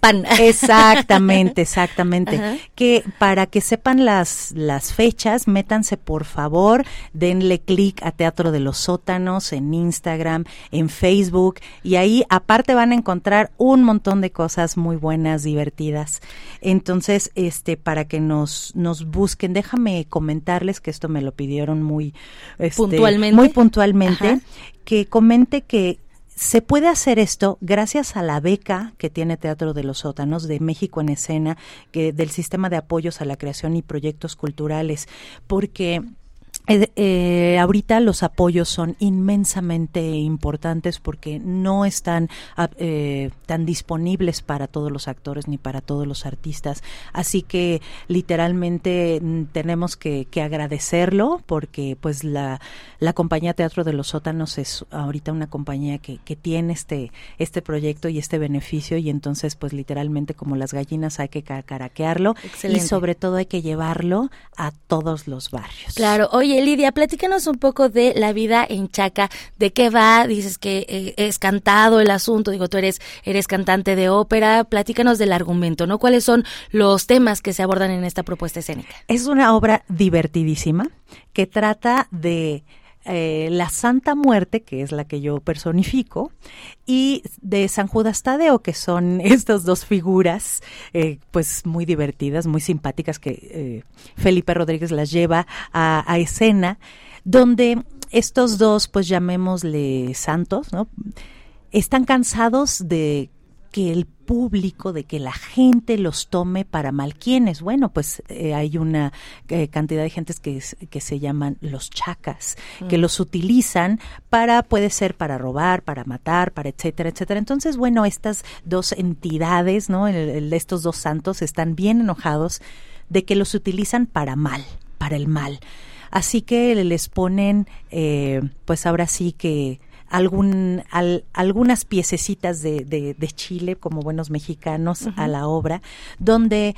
pan Exactamente, [LAUGHS] exactamente. Que para que sepan las, las fechas, métanse por favor, denle clic a Teatro de los Sótanos en Instagram, en Facebook, y ahí aparte van a encontrar un montón de cosas muy buenas, divertidas. Entonces, este, para que nos, nos busquen, déjame comentarles que esto me lo pidieron muy este, puntualmente. Muy puntualmente. que comente que se puede hacer esto gracias a la beca que tiene Teatro de los Sótanos de México en Escena, que del sistema de apoyos a la creación y proyectos culturales, porque eh, eh, ahorita los apoyos son inmensamente importantes porque no están ah, eh, tan disponibles para todos los actores ni para todos los artistas. Así que literalmente mm, tenemos que, agradecerlo porque pues la, la, compañía Teatro de los Sótanos es ahorita una compañía que, que tiene este, este proyecto y este beneficio y entonces pues literalmente como las gallinas hay que caraquearlo y sobre todo hay que llevarlo a todos los barrios. Claro, oye Lidia, platícanos un poco de la vida en Chaca, de qué va, dices que eh, es cantado el asunto, digo, tú eres, eres cantante de ópera, platícanos del argumento, ¿no? ¿Cuáles son los temas que se abordan en esta propuesta escénica? Es una obra divertidísima que trata de eh, la Santa Muerte, que es la que yo personifico, y de San Judas Tadeo, que son [LAUGHS] estas dos figuras, eh, pues muy divertidas, muy simpáticas, que eh, Felipe Rodríguez las lleva a, a escena, donde estos dos, pues llamémosle santos, ¿no? Están cansados de que el público, de que la gente los tome para mal. ¿Quiénes? Bueno, pues eh, hay una eh, cantidad de gentes que, que se llaman los chacas, que mm. los utilizan para, puede ser para robar, para matar, para etcétera, etcétera. Entonces, bueno, estas dos entidades, ¿no? estos dos santos están bien enojados de que los utilizan para mal, para el mal. Así que les ponen, eh, pues ahora sí que algún, algunas piececitas de, de, Chile como buenos mexicanos a la obra, donde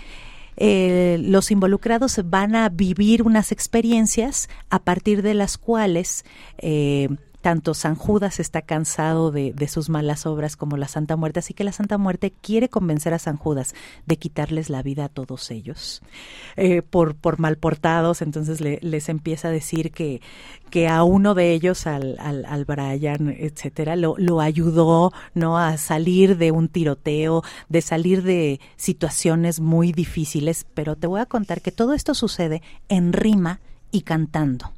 eh, los involucrados van a vivir unas experiencias a partir de las cuales eh, tanto San Judas está cansado de, de, sus malas obras como la Santa Muerte, así que la Santa Muerte quiere convencer a San Judas de quitarles la vida a todos ellos eh, por, por malportados, entonces le, les empieza a decir que, que a uno de ellos, al, al, al Brian, etcétera, lo, lo ayudó no a salir de un tiroteo, de salir de situaciones muy difíciles, pero te voy a contar que todo esto sucede en rima y cantando.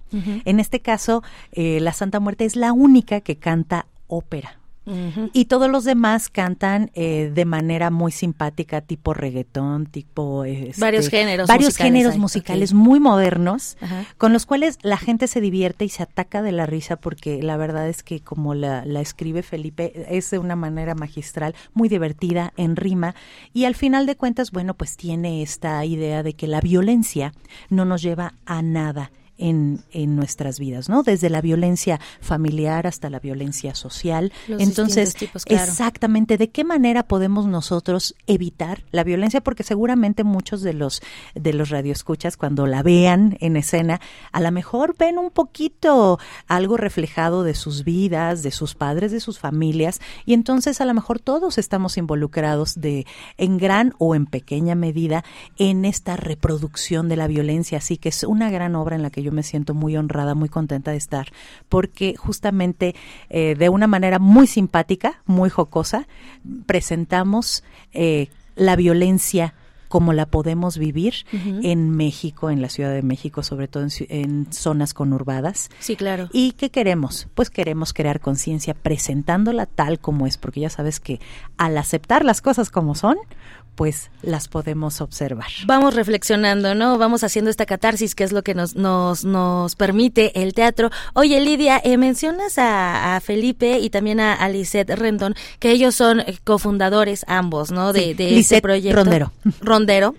En este caso, eh, la Santa Muerte es la única que canta ópera. Y todos los demás cantan eh, de manera muy simpática, tipo reggaetón, tipo... Este, varios géneros Varios musicales géneros musicales muy modernos, con los cuales la gente se divierte y se ataca de la risa porque la verdad es que como la, la escribe Felipe, es de una manera magistral, muy divertida, en rima, y al final de cuentas, bueno, pues tiene esta idea de que la violencia no nos lleva a nada en, en nuestras vidas, ¿no? Desde la violencia familiar hasta la violencia social. Entonces, exactamente, ¿de qué manera podemos nosotros evitar la violencia? Porque seguramente muchos de los de los radioescuchas cuando la vean en escena, a lo mejor ven un poquito algo reflejado de sus vidas, de sus padres, de sus familias, y entonces a lo mejor todos estamos involucrados de en gran o en pequeña medida en esta reproducción de la violencia, así que es una gran obra en la que yo me siento muy honrada, muy contenta de estar, porque justamente eh, de una manera muy simpática, muy jocosa, presentamos eh, la violencia como la podemos vivir en México, en la Ciudad de México, sobre todo en, en, zonas conurbadas. Sí, claro. ¿Y qué queremos? Pues queremos crear conciencia presentándola tal como es, porque ya sabes que al aceptar las cosas como son, pues las podemos observar. Vamos reflexionando, ¿no? Vamos haciendo esta catarsis, que es lo que nos, nos, nos permite el teatro. Oye, Lidia, eh, mencionas a, Felipe y también a, a Lisette Rendón, que ellos son cofundadores ambos, ¿no? De, de este proyecto. Rondero. Rondero.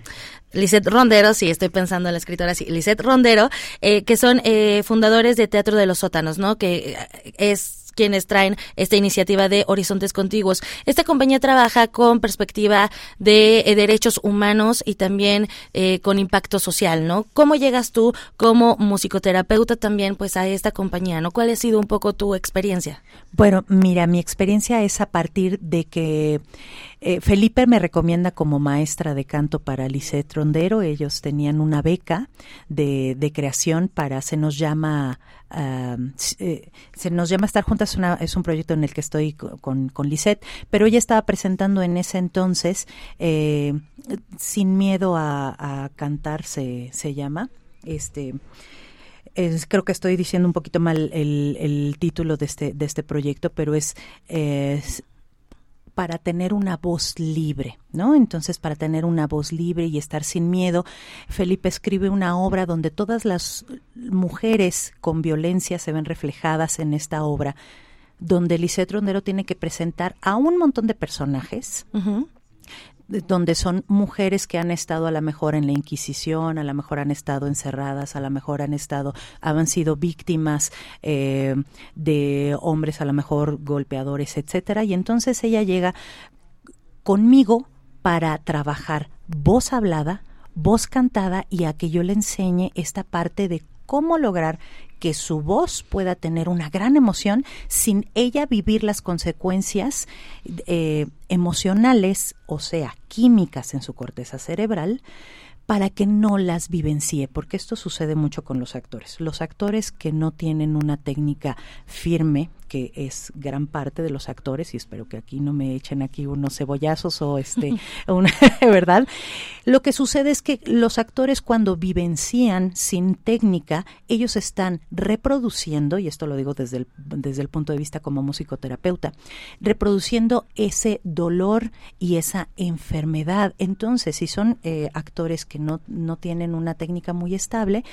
Lisette Rondero, sí, estoy pensando en la escritora así, Lisette Rondero, eh, que son eh, fundadores de Teatro de los Sótanos, ¿no? Que es quienes traen esta iniciativa de Horizontes Contiguos. Esta compañía trabaja con perspectiva de eh, derechos humanos y también eh, con impacto social, ¿no? ¿Cómo llegas tú como musicoterapeuta también pues a esta compañía, ¿no? ¿Cuál ha sido un poco tu experiencia? Bueno, mira, mi experiencia es a partir de que eh, Felipe me recomienda como maestra de canto para Lisette Trondero. Ellos tenían una beca de, de creación para Se nos llama eh, se nos llama estar juntas una, es un proyecto en el que estoy con, con Lisette, pero ella estaba presentando en ese entonces eh, sin miedo a, cantar se, se llama este creo que estoy diciendo un poquito mal el, título de este, de este proyecto, pero es, es para tener una voz libre, ¿no? Entonces, para tener una voz libre y estar sin miedo, Felipe escribe una obra donde todas las mujeres con violencia se ven reflejadas en esta obra, donde Lisette Rondero tiene que presentar a un montón de personajes donde son mujeres que han estado a lo mejor en la Inquisición, a lo mejor han estado encerradas, a lo mejor han estado, han sido víctimas eh, de hombres a lo mejor golpeadores, etcétera, y entonces ella llega conmigo para trabajar voz hablada, voz cantada y a que yo le enseñe esta parte de cómo lograr que su voz pueda tener una gran emoción sin ella vivir las consecuencias eh, emocionales, o sea, químicas en su corteza cerebral, para que no las vivencie, porque esto sucede mucho con los actores. Los actores que no tienen una técnica firme que es gran parte de los actores, y espero que aquí no me echen aquí unos cebollazos o este, [LAUGHS] una, [LAUGHS] ¿verdad? Lo que sucede es que los actores cuando vivencian sin técnica, ellos están reproduciendo, y esto lo digo desde el, desde el punto de vista como musicoterapeuta, reproduciendo ese dolor y esa enfermedad. Entonces, si son eh, actores que no, no tienen una técnica muy estable,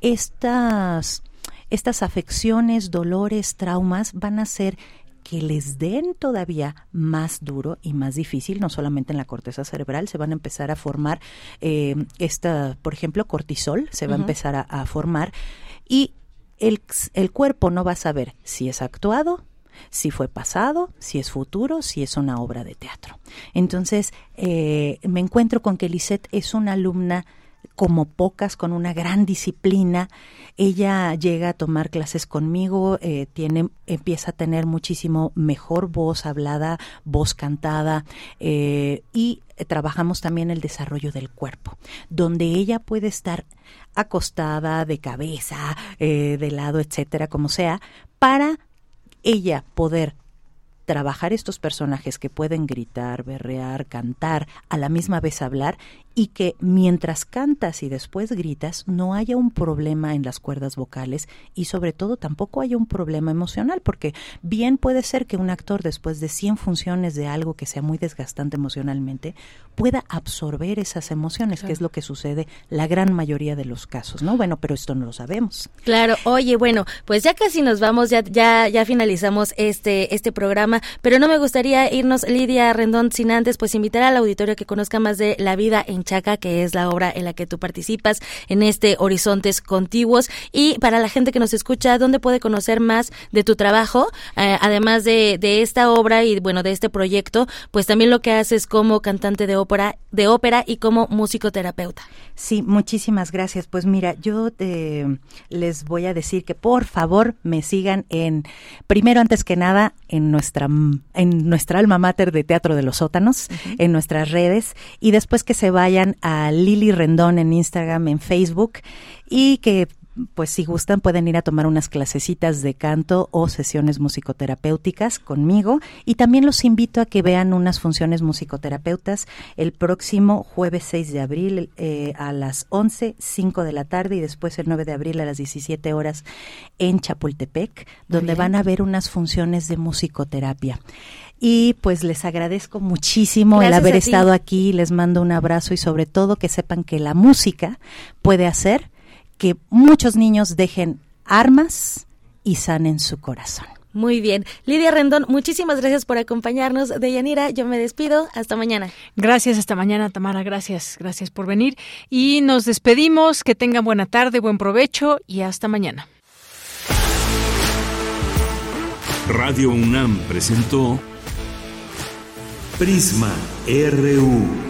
estas estas afecciones, dolores, traumas van a ser que les den todavía más duro y más difícil, no solamente en la corteza cerebral, se van a empezar a formar eh, esta, por ejemplo, cortisol, se va a empezar a, formar y el, el cuerpo no va a saber si es actuado, si fue pasado, si es futuro, si es una obra de teatro. Entonces, eh, me encuentro con que Lisette es una alumna como pocas, con una gran disciplina. Ella llega a tomar clases conmigo, eh, tiene, empieza a tener muchísimo mejor voz hablada, voz cantada eh, y trabajamos también el desarrollo del cuerpo, donde ella puede estar acostada, de cabeza, eh, de lado, etcétera, como sea, para ella poder trabajar estos personajes que pueden gritar, berrear, cantar, a la misma vez hablar y que mientras cantas y después gritas no haya un problema en las cuerdas vocales y sobre todo tampoco haya un problema emocional, porque bien puede ser que un actor después de 100 funciones de algo que sea muy desgastante emocionalmente pueda absorber esas emociones, que es lo que sucede la gran mayoría de los casos, ¿no? Bueno, pero esto no lo sabemos. Claro, oye, bueno, pues ya casi nos vamos, ya ya ya finalizamos este este programa, pero no me gustaría irnos Lidia Rendón sin antes pues invitar al auditorio a que conozca más de la vida en Chaca, que es la obra en la que tú participas en este Horizontes Contiguos. Y para la gente que nos escucha, ¿dónde puede conocer más de tu trabajo? Eh, además de, de esta obra y bueno, de este proyecto, pues también lo que haces como cantante de ópera, de ópera y como musicoterapeuta. Sí, muchísimas gracias. Pues mira, yo les voy a decir que por favor me sigan en, primero antes que nada, en nuestra, en nuestra alma mater de Teatro de los Sótanos, en nuestras redes, y después que se vayan a Lili Rendón en Instagram, en Facebook y que pues si gustan pueden ir a tomar unas clasecitas de canto o sesiones musicoterapéuticas conmigo. Y también los invito a que vean unas funciones musicoterapeutas el próximo jueves 6 de abril eh, a las 11, 5 de la tarde y después el 9 de abril a las 17 horas en Chapultepec, donde van a ver unas funciones de musicoterapia. Y pues les agradezco muchísimo el haber estado aquí, les mando un abrazo y sobre todo que sepan que la música puede hacer que muchos niños dejen armas y sanen su corazón. Muy bien. Lidia Rendón, muchísimas gracias por acompañarnos. Deyanira, yo me despido. Hasta mañana. Gracias, hasta mañana, Tamara. Gracias, gracias por venir. Y nos despedimos. Que tengan buena tarde, buen provecho y hasta mañana. Radio UNAM presentó Prisma RU.